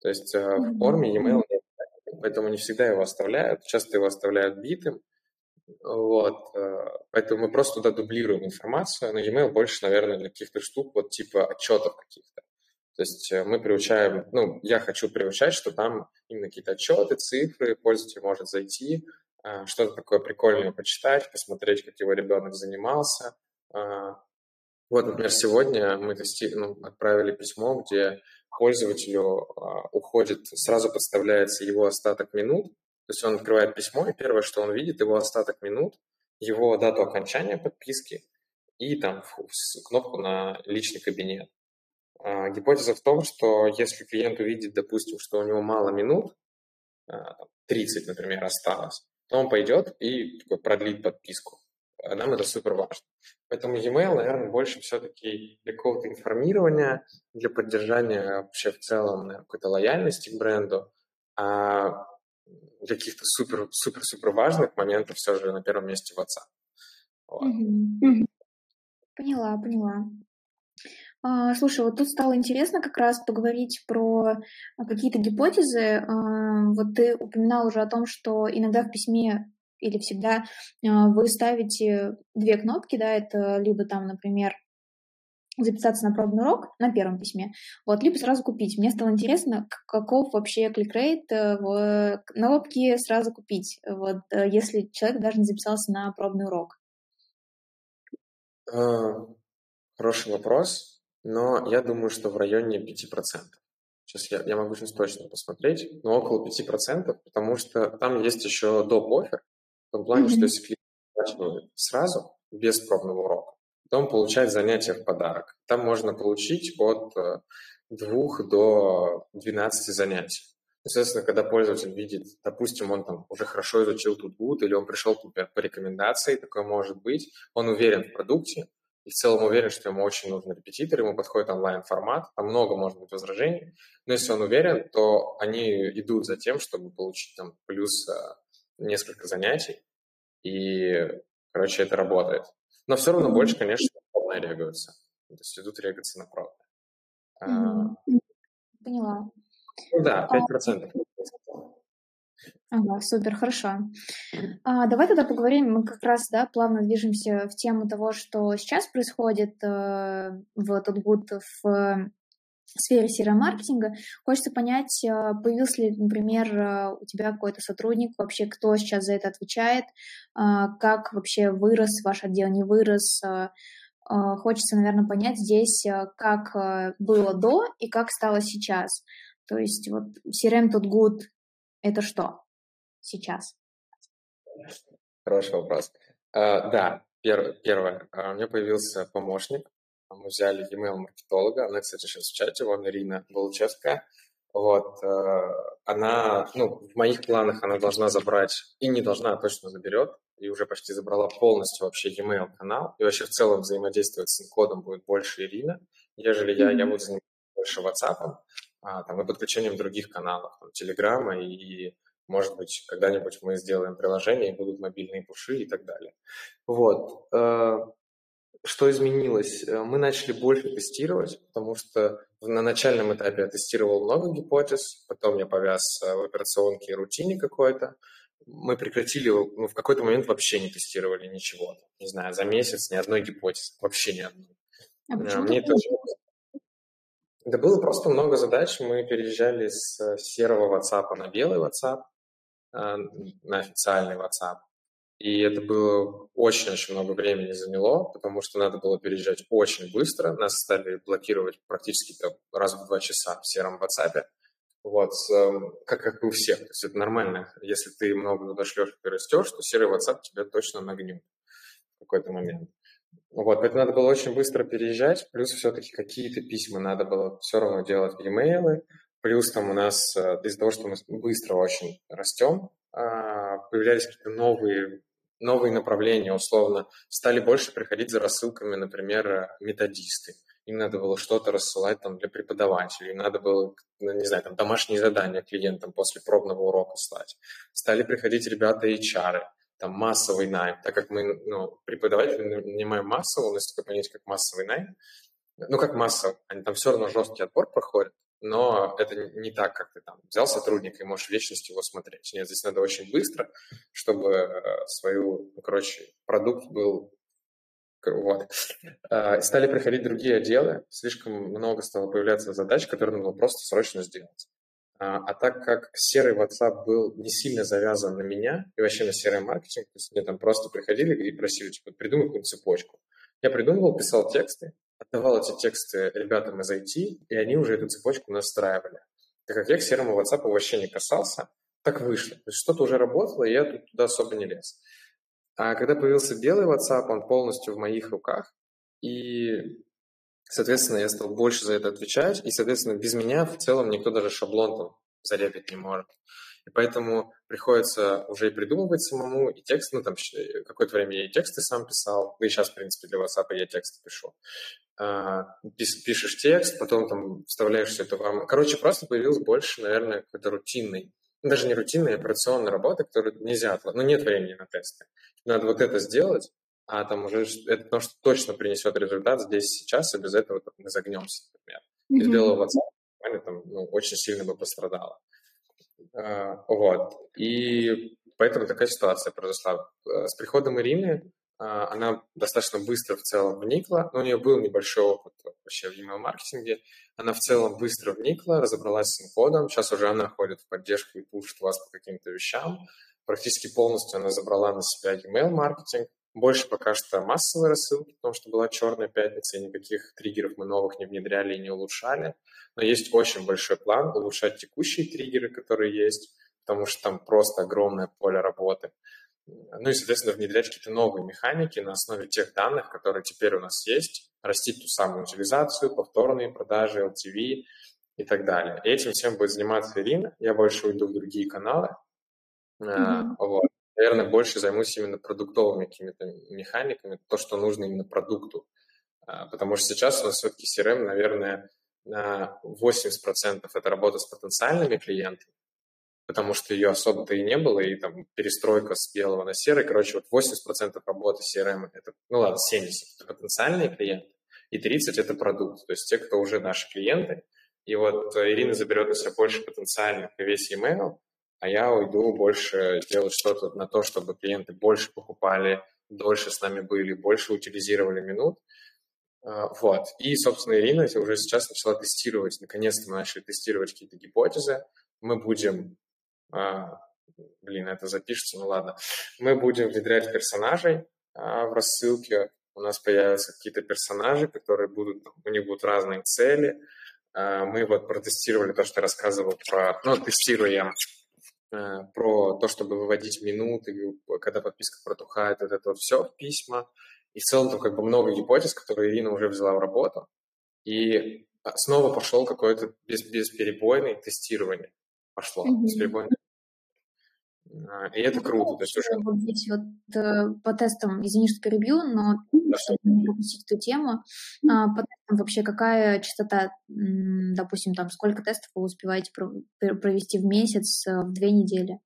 S2: То есть а, в форме e-mail не обязательный, поэтому не всегда его оставляют. Часто его оставляют битым, вот, э, поэтому мы просто туда дублируем информацию, но e-mail больше, наверное, для каких-то штук, вот типа отчетов каких-то. То есть э, мы приучаем, ну, я хочу приучать, что там именно какие-то отчеты, цифры, пользователь может зайти, э, что-то такое прикольное почитать, посмотреть, как его ребенок занимался. Вот, например, сегодня мы тести, ну, отправили письмо, где пользователю уходит, сразу подставляется его остаток минут, то есть он открывает письмо, и первое, что он видит, его остаток минут, его дату окончания подписки и там кнопку на личный кабинет. А, гипотеза в том, что если клиент увидит, допустим, что у него мало минут, 30, а, например, осталось, то он пойдет и такой, продлит подписку. А нам это супер важно. Поэтому e-mail, наверное, больше все-таки для какого-то информирования, для поддержания вообще в целом какой-то лояльности к бренду. А каких-то супер, супер, супер важных моментов все же на первом месте WhatsApp.
S1: Вот. Поняла, поняла. А, слушай, вот тут стало интересно как раз поговорить про какие-то гипотезы. А, вот ты упоминал уже о том, что иногда в письме или всегда а, вы ставите две кнопки, да, это либо там, например, записаться на пробный урок на первом письме, вот, либо сразу купить. Мне стало интересно, каков вообще кликрейт э, в кнопки сразу купить, вот, э, если человек даже не записался на пробный урок.
S2: А, хороший вопрос, но я думаю, что в районе 5%. Сейчас я, я могу сейчас точно посмотреть, но около 5%, потому что там есть еще доп. офер, в том плане, mm-hmm. что если клиент сразу, без пробного урока, потом получать занятия в подарок. Там можно получить от 2 э, до 12 занятий. Естественно, когда пользователь видит, допустим, он там уже хорошо изучил тут Good, или он пришел по рекомендации, такое может быть, он уверен в продукте, и в целом уверен, что ему очень нужен репетитор, ему подходит онлайн-формат, там много может быть возражений, но если он уверен, то они идут за тем, чтобы получить там плюс э, несколько занятий, и, короче, это работает. Но все равно больше, конечно, пробные регаются. То есть идут регаться на пробные.
S1: Mm-hmm. Поняла.
S2: Ну да, 5%.
S1: Ага, супер, хорошо. А, давай тогда поговорим, мы как раз, да, плавно движемся в тему того, что сейчас происходит э, в Тутгут в в сфере CRM-маркетинга. Хочется понять, э, появился ли, например, э, у тебя какой-то сотрудник, вообще кто сейчас за это отвечает, э, как вообще вырос ваш отдел, не вырос. Хочется, наверное, понять здесь, как было до и как стало сейчас. То есть вот CRM тут good — это что сейчас?
S2: Хороший вопрос. Uh, да, пер, первое. У меня появился помощник, мы взяли email-маркетолога, она, кстати, сейчас в чате, вон Ирина Волчевская. Вот, э, она, ну, в моих планах она должна забрать, и не должна, а точно заберет, и уже почти забрала полностью вообще e-mail канал, и вообще в целом взаимодействовать с кодом будет больше Ирина, ежели я, я буду заниматься больше WhatsApp, а, там, и подключением других каналов, там, Телеграма и, может быть, когда-нибудь мы сделаем приложение, и будут мобильные пуши и так далее. Вот. Что изменилось? Э, мы начали больше тестировать, потому что на начальном этапе я тестировал много гипотез, потом я повяз э, в операционке рутине какой-то. Мы прекратили, ну, в какой-то момент вообще не тестировали ничего. Не знаю, за месяц ни одной гипотезы, вообще ни одной. А э, Мне это... Да было просто много задач. Мы переезжали с серого WhatsApp на белый WhatsApp, на официальный WhatsApp. И это было очень-очень много времени заняло, потому что надо было переезжать очень быстро. Нас стали блокировать практически раз в два часа в сером WhatsApp. Вот, эм, как, как и у всех. То есть это нормально. Если ты много туда шлешь и растешь, то серый WhatsApp тебя точно нагнет в какой-то момент. Вот, поэтому надо было очень быстро переезжать, плюс все-таки какие-то письма надо было все равно делать e-mail, плюс там у нас э, из-за того, что мы быстро очень растем, появлялись какие-то новые, новые направления, условно. Стали больше приходить за рассылками, например, методисты. Им надо было что-то рассылать там для преподавателей, надо было, ну, не знаю, там домашние задания клиентам после пробного урока слать. Стали приходить ребята HR, там массовый найм, так как мы, ну, преподаватели нанимаем массово, у нас такое понятие, как массовый найм, ну, как масса, они там все равно жесткий отбор проходят, но это не так, как ты там взял сотрудника и можешь вечность его смотреть. Нет, здесь надо очень быстро, чтобы э, свою, ну, короче, продукт был вот. А, стали приходить другие отделы, слишком много стало появляться задач, которые нужно просто срочно сделать. А, а так как серый WhatsApp был не сильно завязан на меня и вообще на серый маркетинг, то есть мне там просто приходили и просили, типа, придумай какую-нибудь цепочку. Я придумывал, писал тексты, отдавал эти тексты ребятам из IT, и они уже эту цепочку настраивали. Так как я к серому WhatsApp вообще не касался, так вышло. То есть что-то уже работало, и я тут туда особо не лез. А когда появился белый WhatsApp, он полностью в моих руках, и, соответственно, я стал больше за это отвечать, и, соответственно, без меня в целом никто даже шаблон там зарепить не может. И поэтому приходится уже и придумывать самому, и текст, ну, там, какое-то время я и тексты сам писал, да и сейчас, в принципе, для WhatsApp я тексты пишу. А, пишешь текст, потом там вставляешь все это в Короче, просто появилось больше, наверное, какой-то рутинной, ну, даже не рутинной, а операционной работы, которую нельзя, ну, нет времени на тесты. Надо вот это сделать, а там уже это то, что точно принесет результат здесь сейчас, и без этого мы загнемся, например. Mm-hmm. Без белого WhatsApp там, ну, очень сильно бы пострадало. А, вот. И поэтому такая ситуация произошла. Э, с приходом Ирины а, она достаточно быстро в целом вникла, но у нее был небольшой опыт вообще в email-маркетинге. Она в целом быстро вникла, разобралась с инкодом. Сейчас уже она ходит в поддержку и пушит вас по каким-то вещам. Практически полностью она забрала на себя email-маркетинг. Больше пока что массовые рассылки, потому что была черная пятница, и никаких триггеров мы новых не внедряли и не улучшали. Но есть очень большой план улучшать текущие триггеры, которые есть, потому что там просто огромное поле работы. Ну и, соответственно, внедрять какие-то новые механики на основе тех данных, которые теперь у нас есть, растить ту самую утилизацию, повторные продажи, LTV и так далее. И этим всем будет заниматься Ирина. Я больше уйду в другие каналы. Mm-hmm. Вот. Наверное, больше займусь именно продуктовыми какими-то механиками, то, что нужно именно продукту. А, потому что сейчас у нас все-таки CRM, наверное, на 80% это работа с потенциальными клиентами, потому что ее особо-то и не было, и там перестройка с белого на серый. Короче, вот 80% работы CRM – это, ну ладно, 70% – это потенциальные клиенты, и 30% – это продукт, то есть те, кто уже наши клиенты. И вот э, Ирина заберет на себя больше потенциальных и весь email, а я уйду больше делать что-то на то, чтобы клиенты больше покупали, дольше с нами были, больше утилизировали минут. А, вот. И, собственно, Ирина уже сейчас начала тестировать, наконец-то мы начали тестировать какие-то гипотезы. Мы будем а, блин, это запишется, ну ладно. Мы будем внедрять персонажей а, в рассылке. У нас появятся какие-то персонажи, которые будут, у них будут разные цели. Мы вот протестировали то, что я рассказывал про, ну, тестируем про то, чтобы выводить минуты, когда подписка протухает, вот это вот все письма. И в целом там как бы много гипотез, которые Ирина уже взяла в работу. И снова пошел какое-то без, бесперебойное тестирование. Пошло mm-hmm. бесперебойное а, и это круто. То есть уже...
S1: Вот здесь вот э, по тестам, извини, что перебью, но да. чтобы не пропустить эту тему, а, по тестам вообще какая частота, допустим, там сколько тестов вы успеваете провести в месяц, э, в две недели?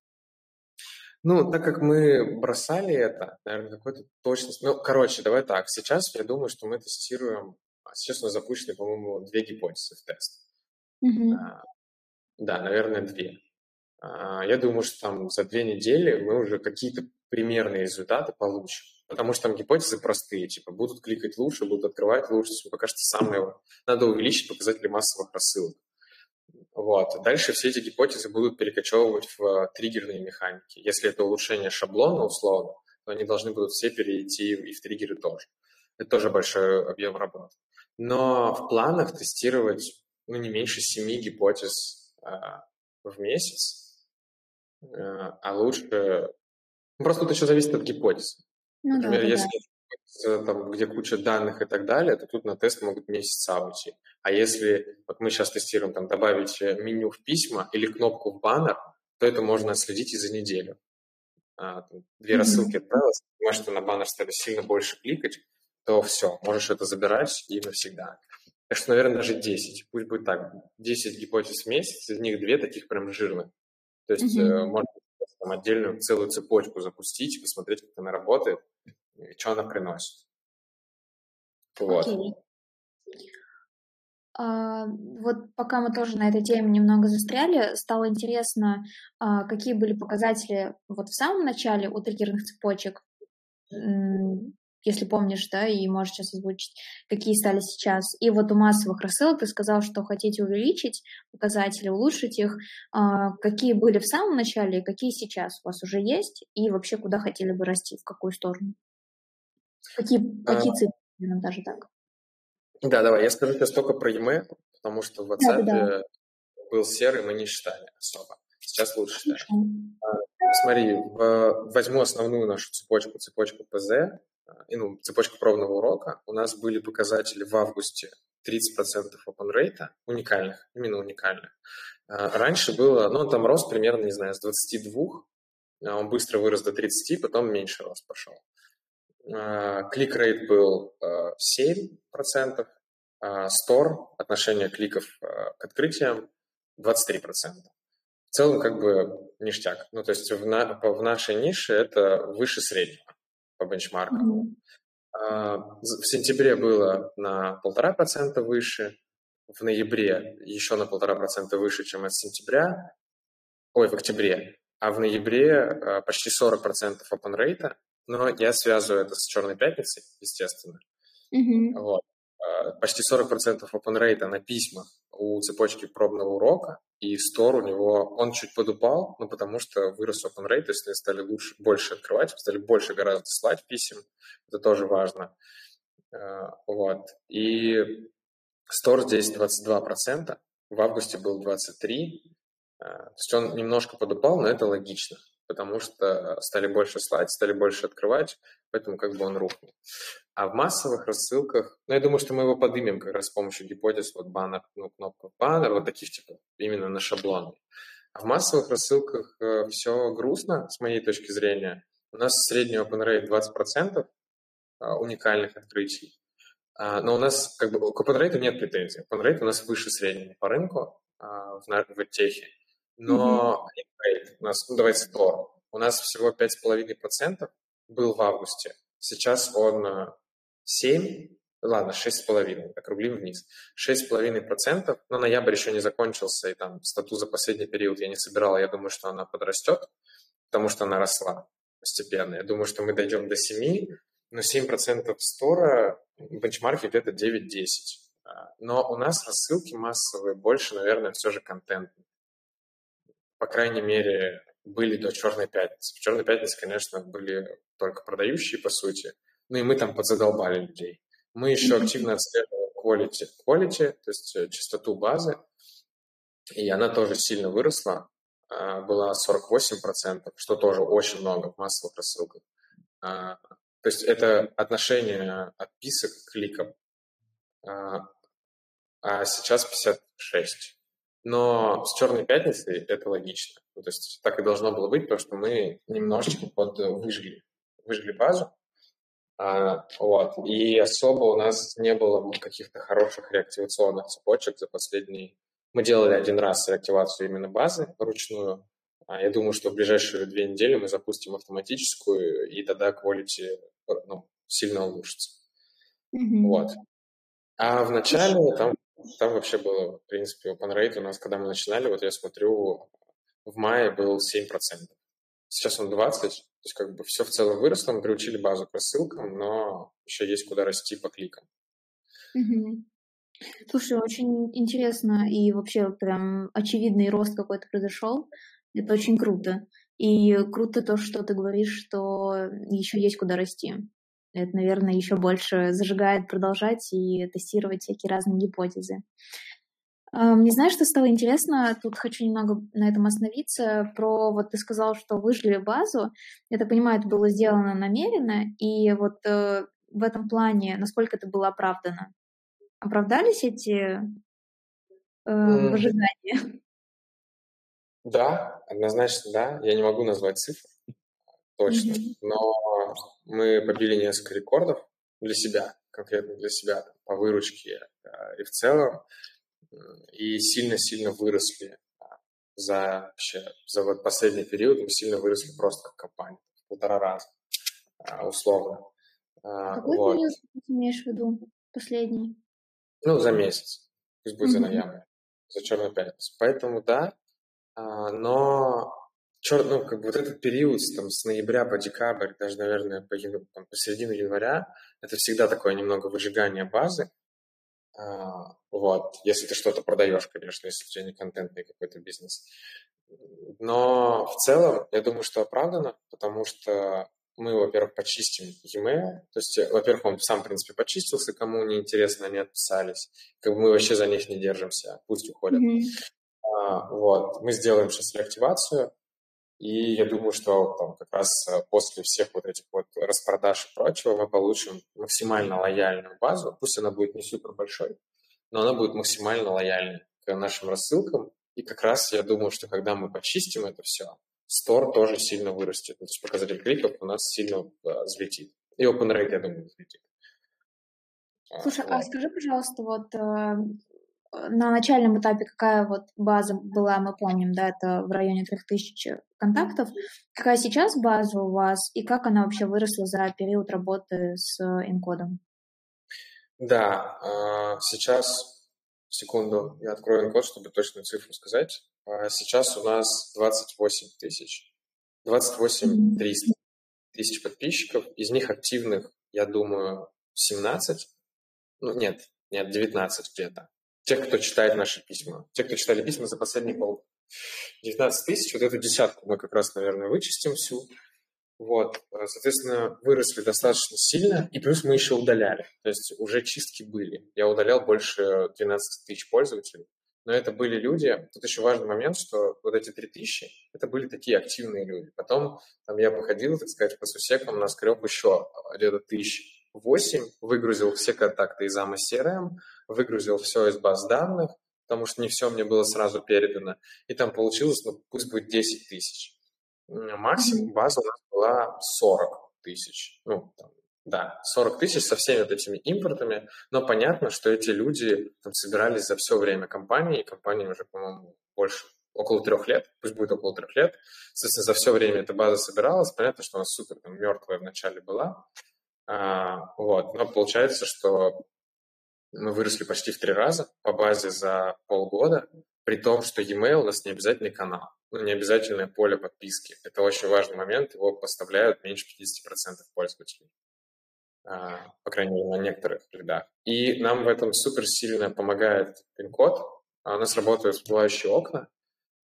S2: Ну, так как мы бросали это, наверное, какой-то точность. Ну, короче, давай так. Сейчас я думаю, что мы тестируем. А, сейчас у нас запущены, по-моему, две гипотезы в тест. А, да, наверное, две. А, я думаю, что там за две недели мы уже какие-то примерные результаты получим. Потому что там гипотезы простые, типа будут кликать лучше, будут открывать лучше. Пока что самое надо увеличить показатели массовых рассылок. Вот. Дальше все эти гипотезы будут перекочевывать в триггерные механики. Если это улучшение шаблона условно, то они должны будут все перейти и в триггеры тоже. Это тоже большой объем работы. Но в планах тестировать ну, не меньше семи гипотез э, в месяц. Э, а лучше... Ну, просто тут еще зависит от гипотез. Ну, Например, да, если да. там, где куча данных и так далее, то тут на тест могут месяца уйти. А если, вот мы сейчас тестируем, там, добавить э, меню в письма или кнопку в баннер, то это можно отследить и за неделю. А, две mm-hmm. рассылки отправилось, понимаешь, что на баннер стали сильно больше кликать, то все, можешь это забирать и навсегда. Так что, наверное, даже 10. Пусть будет так. 10 гипотез в месяц, из них две таких прям жирных. То есть mm-hmm. можно там, отдельную целую цепочку запустить, посмотреть, как она работает, и что она приносит. Вот. Okay.
S1: А, вот пока мы тоже на этой теме немного застряли, стало интересно, а, какие были показатели вот в самом начале у триггерных цепочек, если помнишь, да, и можешь сейчас озвучить, какие стали сейчас. И вот у массовых рассылок ты сказал, что хотите увеличить показатели, улучшить их. А, какие были в самом начале и какие сейчас у вас уже есть? И вообще, куда хотели бы расти, в какую сторону? Какие, какие цифры, даже так?
S2: Да, давай, я скажу сейчас только про e потому что в WhatsApp да, да. был серый, мы не считали особо. Сейчас лучше считаем. А, смотри, в, возьму основную нашу цепочку, цепочку ПЗ, а, ну, цепочку пробного урока. У нас были показатели в августе 30% open rate, уникальных, именно уникальных. А, раньше было, ну, там рос примерно, не знаю, с 22, он быстро вырос до 30, потом меньше рост пошел. Клик-рейт был 7%, стор, отношение кликов к открытиям 23%. В целом, как бы ништяк. Ну, то есть в, на, в нашей нише это выше среднего по бенчмаркам. Mm-hmm. В сентябре было на полтора процента выше, в ноябре еще на полтора процента выше, чем от сентября, ой, в октябре, а в ноябре почти 40% open rate, но я связываю это с Черной пятницей, естественно. Mm-hmm. Вот. Почти 40% open rate на письмах у цепочки пробного урока, и стор у него, он чуть подупал, ну, потому что вырос open rate, то есть они стали лучше, больше открывать, стали больше гораздо слать писем, это тоже важно. Вот. И стор здесь 22%, в августе был 23%, то есть он немножко подупал, но это логично потому что стали больше слать, стали больше открывать, поэтому как бы он рухнул. А в массовых рассылках, ну, я думаю, что мы его поднимем как раз с помощью гипотез, вот баннер, ну, кнопка баннер, вот таких типа, именно на шаблоны. А в массовых рассылках э, все грустно, с моей точки зрения. У нас средний open rate 20% э, уникальных открытий. А, но у нас как бы к open rate нет претензий. Open rate у нас выше среднего по рынку а, в, в техе. Но mm-hmm. у нас, ну давайте 100, у нас всего 5,5% был в августе. Сейчас он 7, э, ладно, 6,5, округлим вниз. 6,5%, но ноябрь еще не закончился, и там стату за последний период я не собирал, я думаю, что она подрастет, потому что она росла постепенно. Я думаю, что мы дойдем до 7, но 7% стора, бенчмарки где-то 9-10. А, но у нас рассылки массовые больше, наверное, все же контентные по крайней мере, были до Черной пятницы. В Черной пятнице, конечно, были только продающие, по сути. Ну и мы там подзадолбали людей. Мы еще активно отслеживали quality, quality, то есть э, частоту базы, и она тоже сильно выросла, а, была 48%, что тоже очень много в массовых рассылках. А, то есть это отношение отписок к кликам, а, а сейчас 56. Но с Черной пятницей это логично. Ну, то есть так и должно было быть, потому что мы немножечко под выжгли, выжгли базу. А, вот. И особо у нас не было каких-то хороших реактивационных цепочек за последние... Мы делали один раз реактивацию именно базы вручную. А я думаю, что в ближайшие две недели мы запустим автоматическую, и тогда quality ну, сильно улучшится. Mm-hmm. Вот. А в начале там там вообще было, в принципе, open rate у нас, когда мы начинали, вот я смотрю, в мае был 7%. Сейчас он 20%, то есть как бы все в целом выросло, мы приучили базу к рассылкам, но еще есть куда расти по кликам.
S1: Слушай, очень интересно и вообще прям очевидный рост какой-то произошел. Это очень круто. И круто то, что ты говоришь, что еще есть куда расти. Это, наверное, еще больше зажигает продолжать и тестировать всякие разные гипотезы. Мне знаешь, что стало интересно? Тут хочу немного на этом остановиться. Про, вот ты сказал, что выжгли базу. Я так понимаю, это было сделано намеренно. И вот э, в этом плане, насколько это было оправдано? Оправдались эти э, ожидания?
S2: Да, однозначно да. Я не могу назвать цифры точно, mm-hmm. но мы побили несколько рекордов для себя, конкретно для себя, по выручке и в целом, и сильно-сильно выросли за вообще за вот последний период мы сильно выросли просто как компания в полтора раза условно.
S1: Какой вот. период ты имеешь в виду? Последний?
S2: Ну, за месяц. Пусть будет mm-hmm. за ноябрь, за черную пятницу. Поэтому да, но черт, ну, как бы вот этот период там, с ноября по декабрь, даже, наверное, по, там, по середину января, это всегда такое немного выжигание базы. А, вот, если ты что-то продаешь, конечно, если у тебя не контентный какой-то бизнес. Но в целом, я думаю, что оправдано, потому что мы, во-первых, почистим e-mail, то есть, во-первых, он сам, в принципе, почистился, кому не интересно, они отписались, как бы мы вообще за них не держимся, пусть уходят. Mm-hmm. А, вот, мы сделаем сейчас реактивацию, и я думаю, что там как раз э, после всех вот этих вот распродаж и прочего мы получим максимально лояльную базу. Пусть она будет не супер большой, но она будет максимально лояльной к нашим рассылкам. И как раз я думаю, что когда мы почистим это все, стор тоже сильно вырастет. Ну, то есть показатель кликов у нас сильно uh, взлетит. И open rate, я думаю, взлетит.
S1: Слушай, а, а скажи, пожалуйста, вот э, на начальном этапе какая вот база была, мы помним, да, это в районе 3000 контактов. Какая сейчас база у вас и как она вообще выросла за период работы с инкодом?
S2: Да, а, сейчас, секунду, я открою инкод, чтобы точную цифру сказать. А, сейчас у нас 28 тысяч, 28 300 тысяч подписчиков, из них активных, я думаю, 17, ну нет, нет, 19 где-то тех, кто читает наши письма. Те, кто читали письма за последние пол 19 тысяч, вот эту десятку мы как раз, наверное, вычистим всю. Вот, соответственно, выросли достаточно сильно, и плюс мы еще удаляли. То есть уже чистки были. Я удалял больше 12 тысяч пользователей. Но это были люди, тут еще важный момент, что вот эти 3000, это были такие активные люди. Потом там я походил, так сказать, по сусекам, наскреб еще где-то тысяч 8, выгрузил все контакты из AMA CRM, выгрузил все из баз данных, потому что не все мне было сразу передано. И там получилось, ну, пусть будет 10 тысяч. Максимум база у нас была 40 тысяч. Ну, там, да, 40 тысяч со всеми вот этими импортами, но понятно, что эти люди там собирались за все время компании, и компания уже, по-моему, больше, около трех лет, пусть будет около трех лет. Соответственно, за все время эта база собиралась. Понятно, что она супер там, мертвая вначале была, а, вот. Но получается, что мы выросли почти в три раза по базе за полгода, при том, что e-mail у нас не обязательный канал, ну, не обязательное поле подписки. Это очень важный момент, его поставляют меньше 50% пользователей, а, по крайней мере, на некоторых рядах. И нам в этом супер сильно помогает пин-код. А у нас работают всплывающие окна,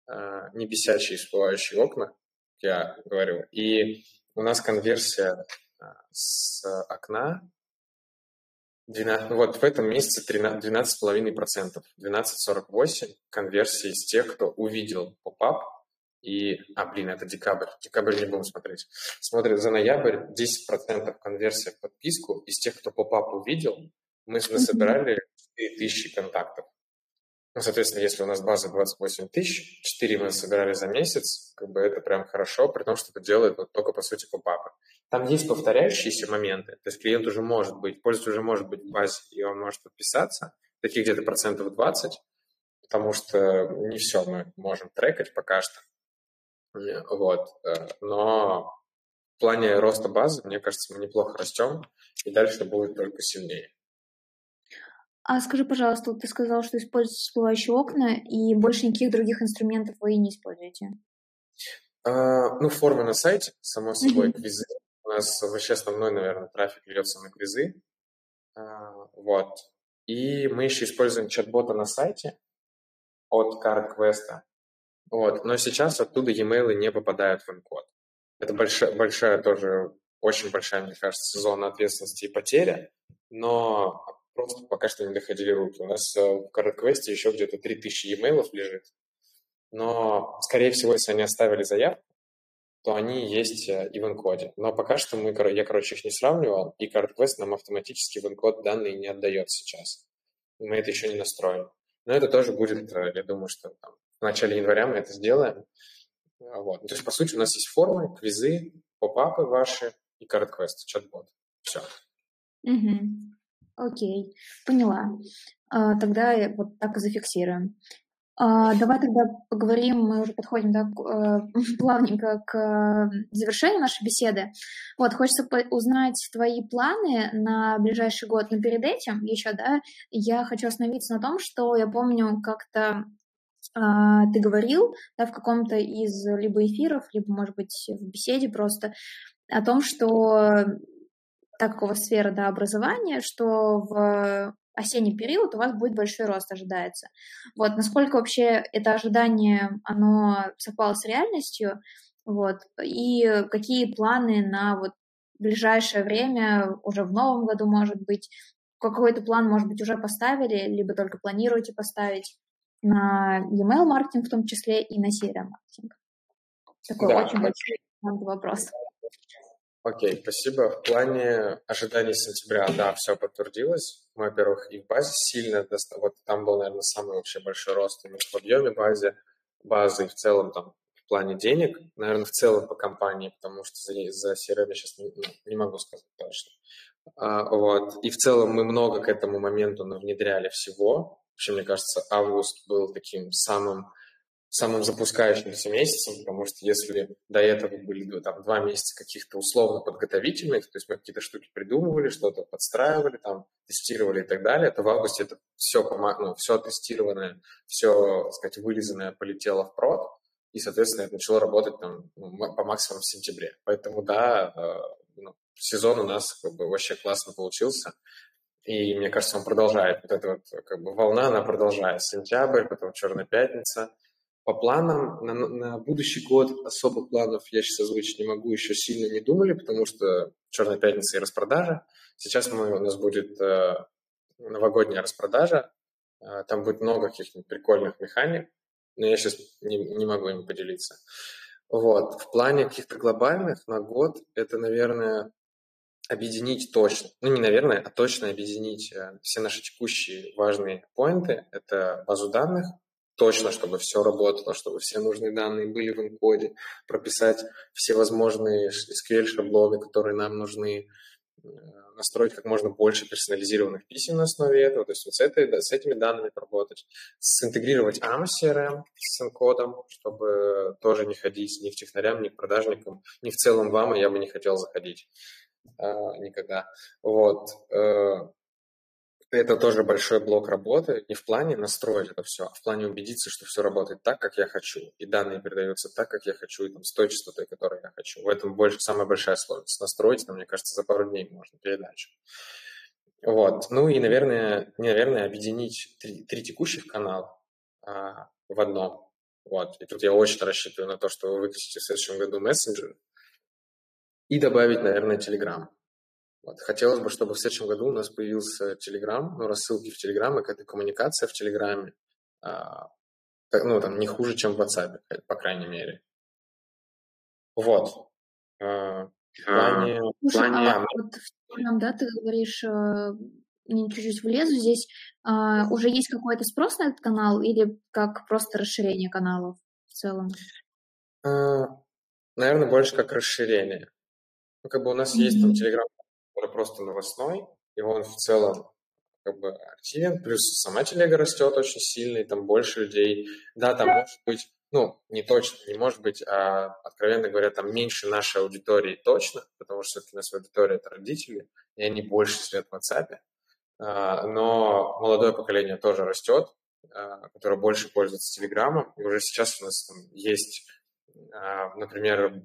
S2: а, не бесячие всплывающие окна, я говорю. И у нас конверсия с окна 12, ну вот в этом месяце 12,5%, 12,48 конверсии из тех, кто увидел pop-up, и, а, блин, это декабрь, декабрь не будем смотреть. Смотрят за ноябрь 10% конверсия в подписку из тех, кто pop-up увидел, мы насобирали 4000 контактов. Ну, соответственно, если у нас база 28 тысяч, 4 мы собирали за месяц, как бы это прям хорошо, при том, что это делает вот только, по сути, попапы. Там есть повторяющиеся моменты, то есть клиент уже может быть, пользователь уже может быть в базе, и он может подписаться, таких где-то процентов 20, потому что не все мы можем трекать пока что. Вот. Э, но в плане роста базы, мне кажется, мы неплохо растем, и дальше будет только сильнее.
S1: А скажи, пожалуйста, ты сказал, что используете всплывающие окна, и больше никаких других инструментов вы не используете?
S2: А, ну, формы на сайте, само собой, mm-hmm. квизы, у нас вообще основной, наверное, трафик льется на квизы. А, вот. И мы еще используем чат-бота на сайте от CardQuest. Вот. Но сейчас оттуда e-mail не попадают в инкод. Это большая, большая тоже, очень большая, мне кажется, зона ответственности и потеря. Но просто пока что не доходили руки. У нас э, в CardQuest еще где-то 3000 e-mail лежит. Но, скорее всего, если они оставили заявку, то они есть э, и в инкоде. Но пока что мы, я, короче, их не сравнивал, и CardQuest нам автоматически в инкод данные не отдает сейчас. Мы это еще не настроили. Но это тоже будет, э, я думаю, что там, в начале января мы это сделаем. Вот. Ну, то есть, по сути, у нас есть формы, квизы, поп-апы ваши и карт-квест, чат-бот. Все.
S1: Угу. Окей, поняла. А, тогда вот так и зафиксируем. А, давай тогда поговорим, мы уже подходим да, э, плавненько к завершению нашей беседы. Вот, хочется узнать твои планы на ближайший год, но перед этим еще, да, я хочу остановиться на том, что я помню как-то а, ты говорил да, в каком-то из либо эфиров, либо, может быть, в беседе просто о том, что так как у вас сфера да, образования, что в осенний период у вас будет большой рост ожидается. Вот, насколько вообще это ожидание, оно совпало с реальностью, вот, и какие планы на вот ближайшее время, уже в новом году, может быть, какой-то план, может быть, уже поставили, либо только планируете поставить на email маркетинг в том числе и на CRM маркетинг. Такой да. очень большой вопрос.
S2: Окей, спасибо. В плане ожиданий сентября, да, все подтвердилось. Мы, во-первых, и в базе сильно, вот там был, наверное, самый вообще большой рост именно в объеме базе, базы и в целом там в плане денег, наверное, в целом по компании, потому что за, за CRM я сейчас не, ну, не могу сказать точно. А, вот. И в целом мы много к этому моменту внедряли всего. Вообще, мне кажется, август был таким самым самым запускающимся месяцем, потому что если до этого были ну, там, два месяца каких-то условно подготовительных, то есть мы какие-то штуки придумывали, что-то подстраивали, там, тестировали и так далее, то в августе это все, ну, все тестированное, все, так сказать, вылизанное полетело в прод, и, соответственно, это начало работать там, ну, по максимуму в сентябре. Поэтому, да, э, ну, сезон у нас как бы, вообще классно получился. И мне кажется, он продолжает. Вот эта вот как бы волна, она продолжает. Сентябрь, потом Черная пятница – по планам на, на будущий год особых планов я сейчас озвучить не могу, еще сильно не думали, потому что Черная пятница и распродажа. Сейчас мы, у нас будет э, новогодняя распродажа, э, там будет много каких-нибудь прикольных механик, но я сейчас не, не могу им поделиться. Вот. В плане каких-то глобальных на год это, наверное, объединить точно, ну не наверное, а точно объединить э, все наши текущие важные поинты. Это базу данных, точно, чтобы все работало, чтобы все нужные данные были в инкоде, прописать все возможные SQL-шаблоны, которые нам нужны, э, настроить как можно больше персонализированных писем на основе этого, то есть вот с, этой, с этими данными работать, синтегрировать AMA CRM с инкодом, чтобы тоже не ходить ни к технарям, ни к продажникам, ни в целом вам, и я бы не хотел заходить э, никогда. Вот. Э, это тоже большой блок работы, не в плане настроить это все, а в плане убедиться, что все работает так, как я хочу, и данные передаются так, как я хочу, и там, с той частотой, которую я хочу. В этом больше самая большая сложность. Настроить, там, мне кажется, за пару дней можно передачу. Вот. Ну и, наверное, не, наверное, объединить три, три текущих канала а, в одном. Вот. И тут я очень рассчитываю на то, что вы выпустите в следующем году мессенджер и добавить, наверное, Telegram. Вот. Хотелось бы, чтобы в следующем году у нас появился Telegram, ну, рассылки в Telegram, и какая-то коммуникация в Телеграме, а, ну, там, не хуже, чем в WhatsApp, по крайней мере. Вот. А, в плане...
S1: Слушай, плане... а вот в Telegram, да, ты говоришь, э, чуть-чуть влезу здесь, а, уже есть какой-то спрос на этот канал или как просто расширение каналов в целом?
S2: А, наверное, больше как расширение. Ну, как бы у нас mm-hmm. есть там Telegram который просто новостной, и он в целом как бы активен, плюс сама телега растет очень сильно, и там больше людей. Да, там может быть, ну, не точно, не может быть, а, откровенно говоря, там меньше нашей аудитории точно, потому что все-таки наша аудитория – это родители, и они больше сидят в WhatsApp. А, но молодое поколение тоже растет, а, которое больше пользуется Телеграмом, и уже сейчас у нас там есть, а, например,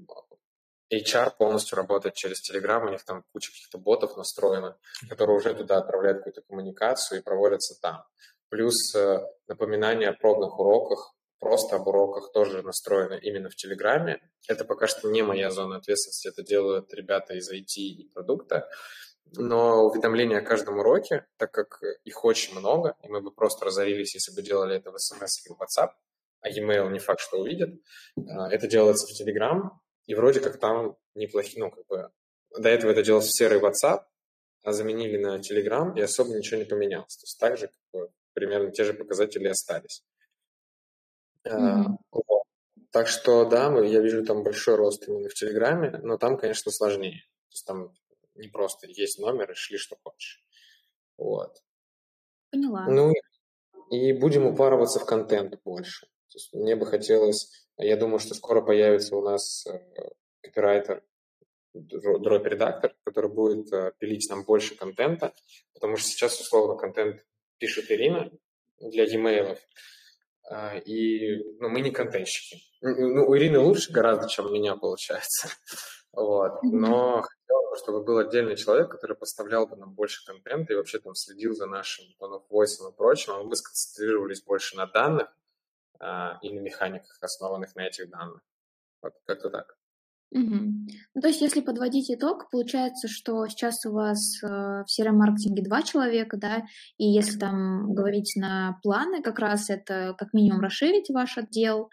S2: HR полностью работает через Telegram, у них там куча каких-то ботов настроена, которые уже туда отправляют какую-то коммуникацию и проводятся там. Плюс э, напоминание о пробных уроках, просто об уроках тоже настроено именно в Телеграме. Это пока что не моя зона ответственности, это делают ребята из IT и продукта. Но уведомления о каждом уроке, так как их очень много, и мы бы просто разорились, если бы делали это в SMS или в WhatsApp, а e-mail не факт, что увидят, э, это делается в Telegram, и вроде как там неплохие, ну, как бы, до этого это делалось в серый WhatsApp, а заменили на Telegram, и особо ничего не поменялось. То есть также как бы, примерно те же показатели остались. Mm-hmm. Вот. Так что, да, я вижу там большой рост именно в Телеграме, но там, конечно, сложнее. То есть там не просто есть номер и шли, что хочешь. Вот.
S1: Поняла.
S2: Ну, и будем упарываться в контент больше. Есть мне бы хотелось, я думаю, что скоро появится у нас э, копирайтер, дроп-редактор, который будет э, пилить нам больше контента, потому что сейчас, условно, контент пишет Ирина для e-mail, э, и ну, мы не контентщики. Ну, у Ирины лучше гораздо, чем у меня получается. Вот. Но хотел бы, чтобы был отдельный человек, который поставлял бы нам больше контента и вообще там следил за нашим tone of voice и прочим, а мы сконцентрировались больше на данных а, и на механиках, основанных на этих данных. Вот как-то так.
S1: Угу. Ну, то есть, если подводить итог, получается, что сейчас у вас э, в CRM-маркетинге два человека, да, и если там говорить на планы, как раз это как минимум расширить ваш отдел,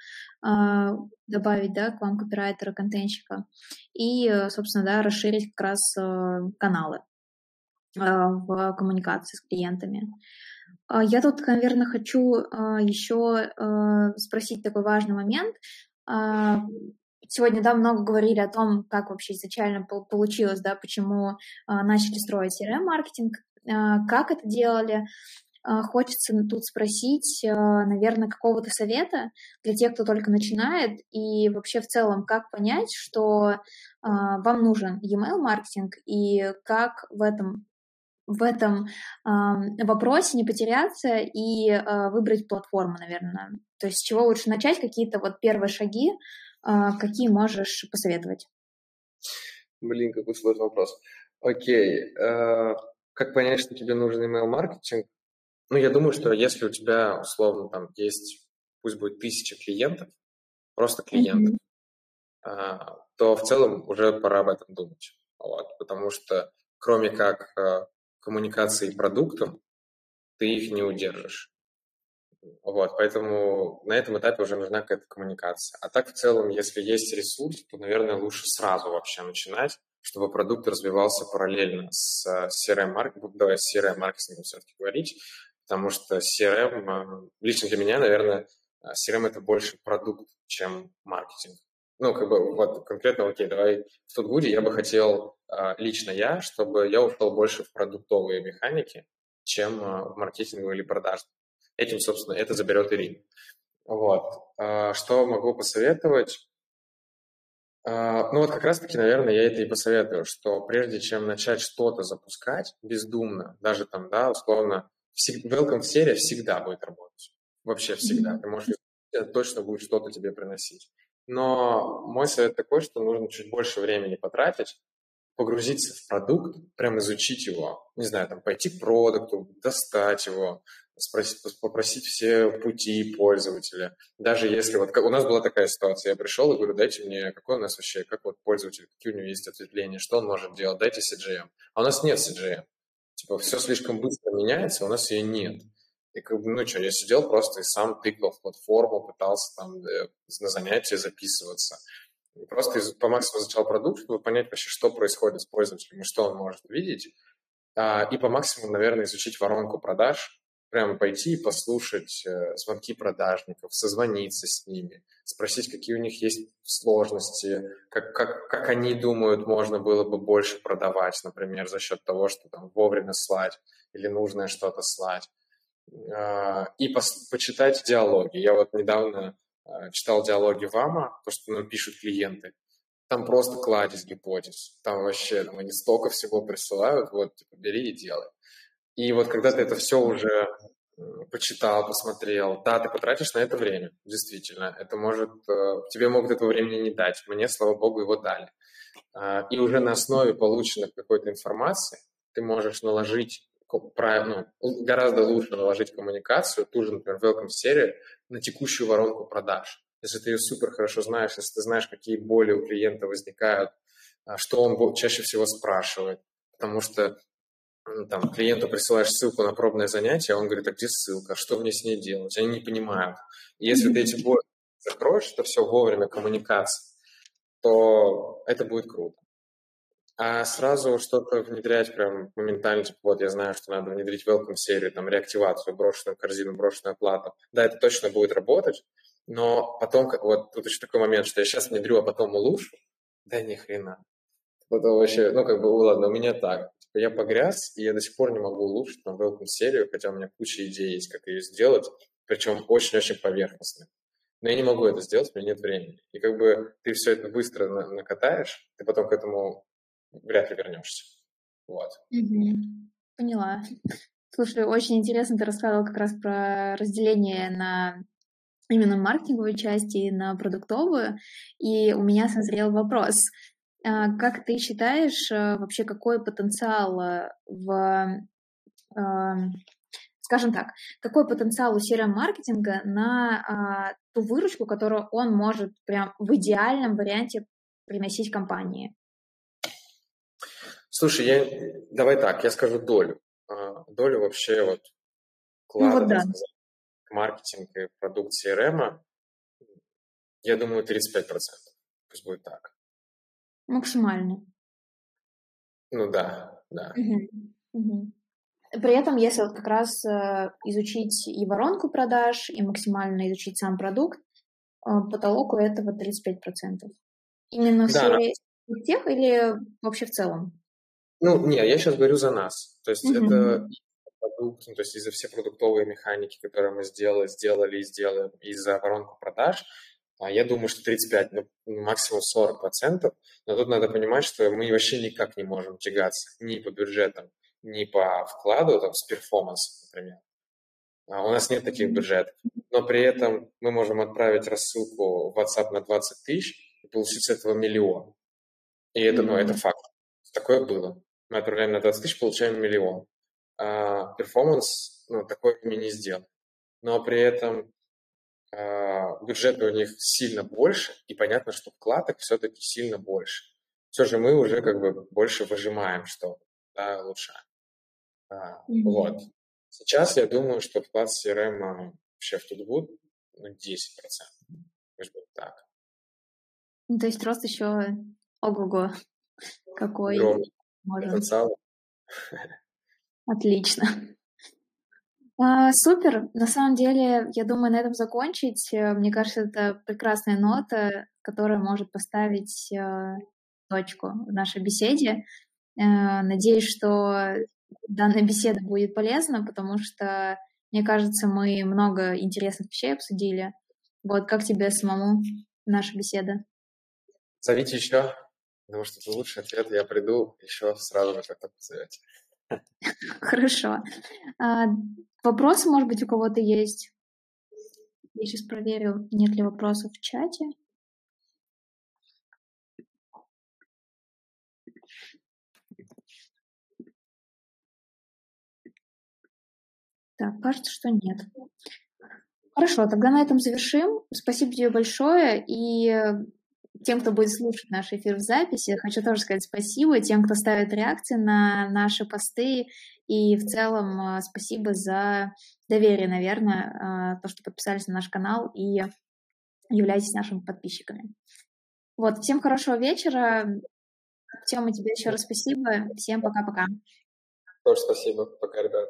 S1: э, добавить, да, к вам копирайтера, контентщика, и, собственно, да, расширить как раз э, каналы э, в коммуникации с клиентами. А я тут, наверное, хочу э, еще э, спросить такой важный момент а, сегодня, да, много говорили о том, как вообще изначально получилось, да, почему начали строить CRM-маркетинг, как это делали. Хочется тут спросить, наверное, какого-то совета для тех, кто только начинает, и вообще в целом, как понять, что вам нужен e-mail маркетинг и как в этом в этом э, вопросе не потеряться и э, выбрать платформу, наверное. То есть с чего лучше начать, какие-то вот первые шаги, а, какие можешь посоветовать?
S2: Блин, какой сложный вопрос. Окей. Э, как понять, что тебе нужен email-маркетинг? Ну, я думаю, что если у тебя, условно, там есть, пусть будет тысяча клиентов, просто клиентов, mm-hmm. то в целом уже пора об этом думать. Вот, потому что кроме как коммуникации продуктом, ты их не удержишь. Вот, поэтому на этом этапе уже нужна какая-то коммуникация. А так в целом, если есть ресурс, то, наверное, лучше сразу вообще начинать, чтобы продукт развивался параллельно с CRM-маркетингом, давай с CRM-маркетингом все-таки говорить, потому что CRM, э, лично для меня, наверное, э, CRM – это больше продукт, чем маркетинг. Ну, как бы, вот конкретно, окей, давай в Тутгуде я бы хотел, э, лично я, чтобы я ушел больше в продуктовые механики, чем в маркетинговые или продажные. Этим, собственно, это заберет Ирина. Вот. А, что могу посоветовать? А, ну вот как раз-таки, наверное, я это и посоветую, что прежде чем начать что-то запускать бездумно, даже там, да, условно, welcome серия всегда будет работать. Вообще всегда. Ты можешь это точно будет что-то тебе приносить. Но мой совет такой, что нужно чуть больше времени потратить, погрузиться в продукт, прям изучить его, не знаю, там пойти к продукту, достать его, спросить, попросить все пути пользователя. Даже если вот у нас была такая ситуация, я пришел и говорю, дайте мне, какой у нас вообще, как вот пользователь, какие у него есть ответвления, что он может делать, дайте CGM. А у нас нет CGM. Типа все слишком быстро меняется, у нас ее нет. И как бы, ну что, я сидел просто и сам тыкал в платформу, пытался там э, на занятия записываться. И просто по максимуму изучал продукт, чтобы понять вообще, что происходит с пользователем и что он может видеть. А, и по максимуму, наверное, изучить воронку продаж, прямо пойти и послушать э, звонки продажников, созвониться с ними, спросить, какие у них есть сложности, как, как, как они думают, можно было бы больше продавать, например, за счет того, что там вовремя слать или нужное что-то слать. Э, и пос, почитать диалоги. Я вот недавно э, читал диалоги ВАМа, то, что нам пишут клиенты. Там просто кладезь гипотез. Там вообще там они столько всего присылают, вот, типа, бери и делай. И вот когда ты это все уже почитал, посмотрел, да, ты потратишь на это время, действительно. Это может, э, тебе могут этого времени не дать. Мне, слава богу, его дали. А, и уже на основе полученной какой-то информации ты можешь наложить правильно, ну, гораздо лучше наложить коммуникацию, ту же, например, welcome серию, на текущую воронку продаж. Если ты ее супер хорошо знаешь, если ты знаешь, какие боли у клиента возникают, а, что он чаще всего спрашивает, потому что там, клиенту присылаешь ссылку на пробное занятие, а он говорит, а где ссылка, что мне с ней делать? Они не понимают. И если ты эти боли закроешь, это все вовремя коммуникации, то это будет круто. А сразу что-то внедрять прям моментально, типа, вот я знаю, что надо внедрить welcome серию, там, реактивацию, брошенную корзину, брошенную оплату. Да, это точно будет работать, Но потом, вот тут еще такой момент, что я сейчас внедрю, а потом улучшу, да ни хрена. Потом вообще, ну, как бы, ладно, у меня так. Типа, я погряз, и я до сих пор не могу улучшить там welcome серию, хотя у меня куча идей есть, как ее сделать, причем очень-очень поверхностно. Но я не могу это сделать, у меня нет времени. И как бы ты все это быстро накатаешь, ты потом к этому вряд ли вернешься. Вот.
S1: Угу. Поняла. Слушай, очень интересно, ты рассказывал как раз про разделение на именно маркетинговую часть и на продуктовую. И у меня созрел вопрос. А, как ты считаешь, э, вообще какой потенциал э, в, скажем так, какой потенциал у CRM-маркетинга на а, ту выручку, которую он может прям в идеальном варианте приносить компании?
S2: Слушай, я, давай так, я скажу долю. А, долю вообще вот
S1: вклада, ну, вот да.
S2: маркетинг и продукт CRM, я думаю, 35%. Пусть будет так.
S1: Максимально.
S2: Ну да, да.
S1: Угу. Угу. При этом, если вот как раз э, изучить и воронку продаж, и максимально изучить сам продукт, э, потолок у этого 35%. Именно в да. сфере тех или вообще в целом?
S2: Ну, не, я сейчас говорю за нас. То есть угу. это продукт, ну, то есть из-за все продуктовые механики, которые мы сделали, сделали и сделаем, и за воронку продаж, а я думаю, что 35, ну, максимум 40 процентов. Но тут надо понимать, что мы вообще никак не можем тягаться ни по бюджетам, ни по вкладу, там, с перформансом, например. А у нас нет таких бюджетов. Но при этом мы можем отправить рассылку в WhatsApp на 20 тысяч и получить с этого миллион. И это, ну, это факт. Такое было. Мы отправляем на 20 тысяч, получаем миллион. А перформанс, ну, такой мы не сделаем. Но при этом а, бюджеты у них сильно больше, и понятно, что вкладок все-таки сильно больше. Все же мы уже как бы больше выжимаем что да, лучше. А, mm-hmm. Вот. Сейчас я думаю, что вклад CRM а, вообще в Тутгуд ну, 10%. Может быть так.
S1: Ну, то есть рост еще ого-го. Какой
S2: Потенциал.
S1: Отлично. А, супер. На самом деле, я думаю, на этом закончить. Э, мне кажется, это прекрасная нота, которая может поставить э, точку в нашей беседе. Э, надеюсь, что данная беседа будет полезна, потому что, мне кажется, мы много интересных вещей обсудили. Вот как тебе самому наша беседа?
S2: Зовите еще, потому что лучший ответ. Я приду еще сразу же, как-то позовете.
S1: Хорошо. А, вопросы, может быть, у кого-то есть? Я сейчас проверю, нет ли вопросов в чате. Так, кажется, что нет. Хорошо, тогда на этом завершим. Спасибо тебе большое. И тем, кто будет слушать наш эфир в записи, хочу тоже сказать спасибо тем, кто ставит реакции на наши посты. И в целом а, спасибо за доверие, наверное, а, то, что подписались на наш канал и являетесь нашими подписчиками. Вот, всем хорошего вечера. Тема, тебе еще раз спасибо. Всем пока-пока.
S2: Тоже спасибо. Пока, ребят.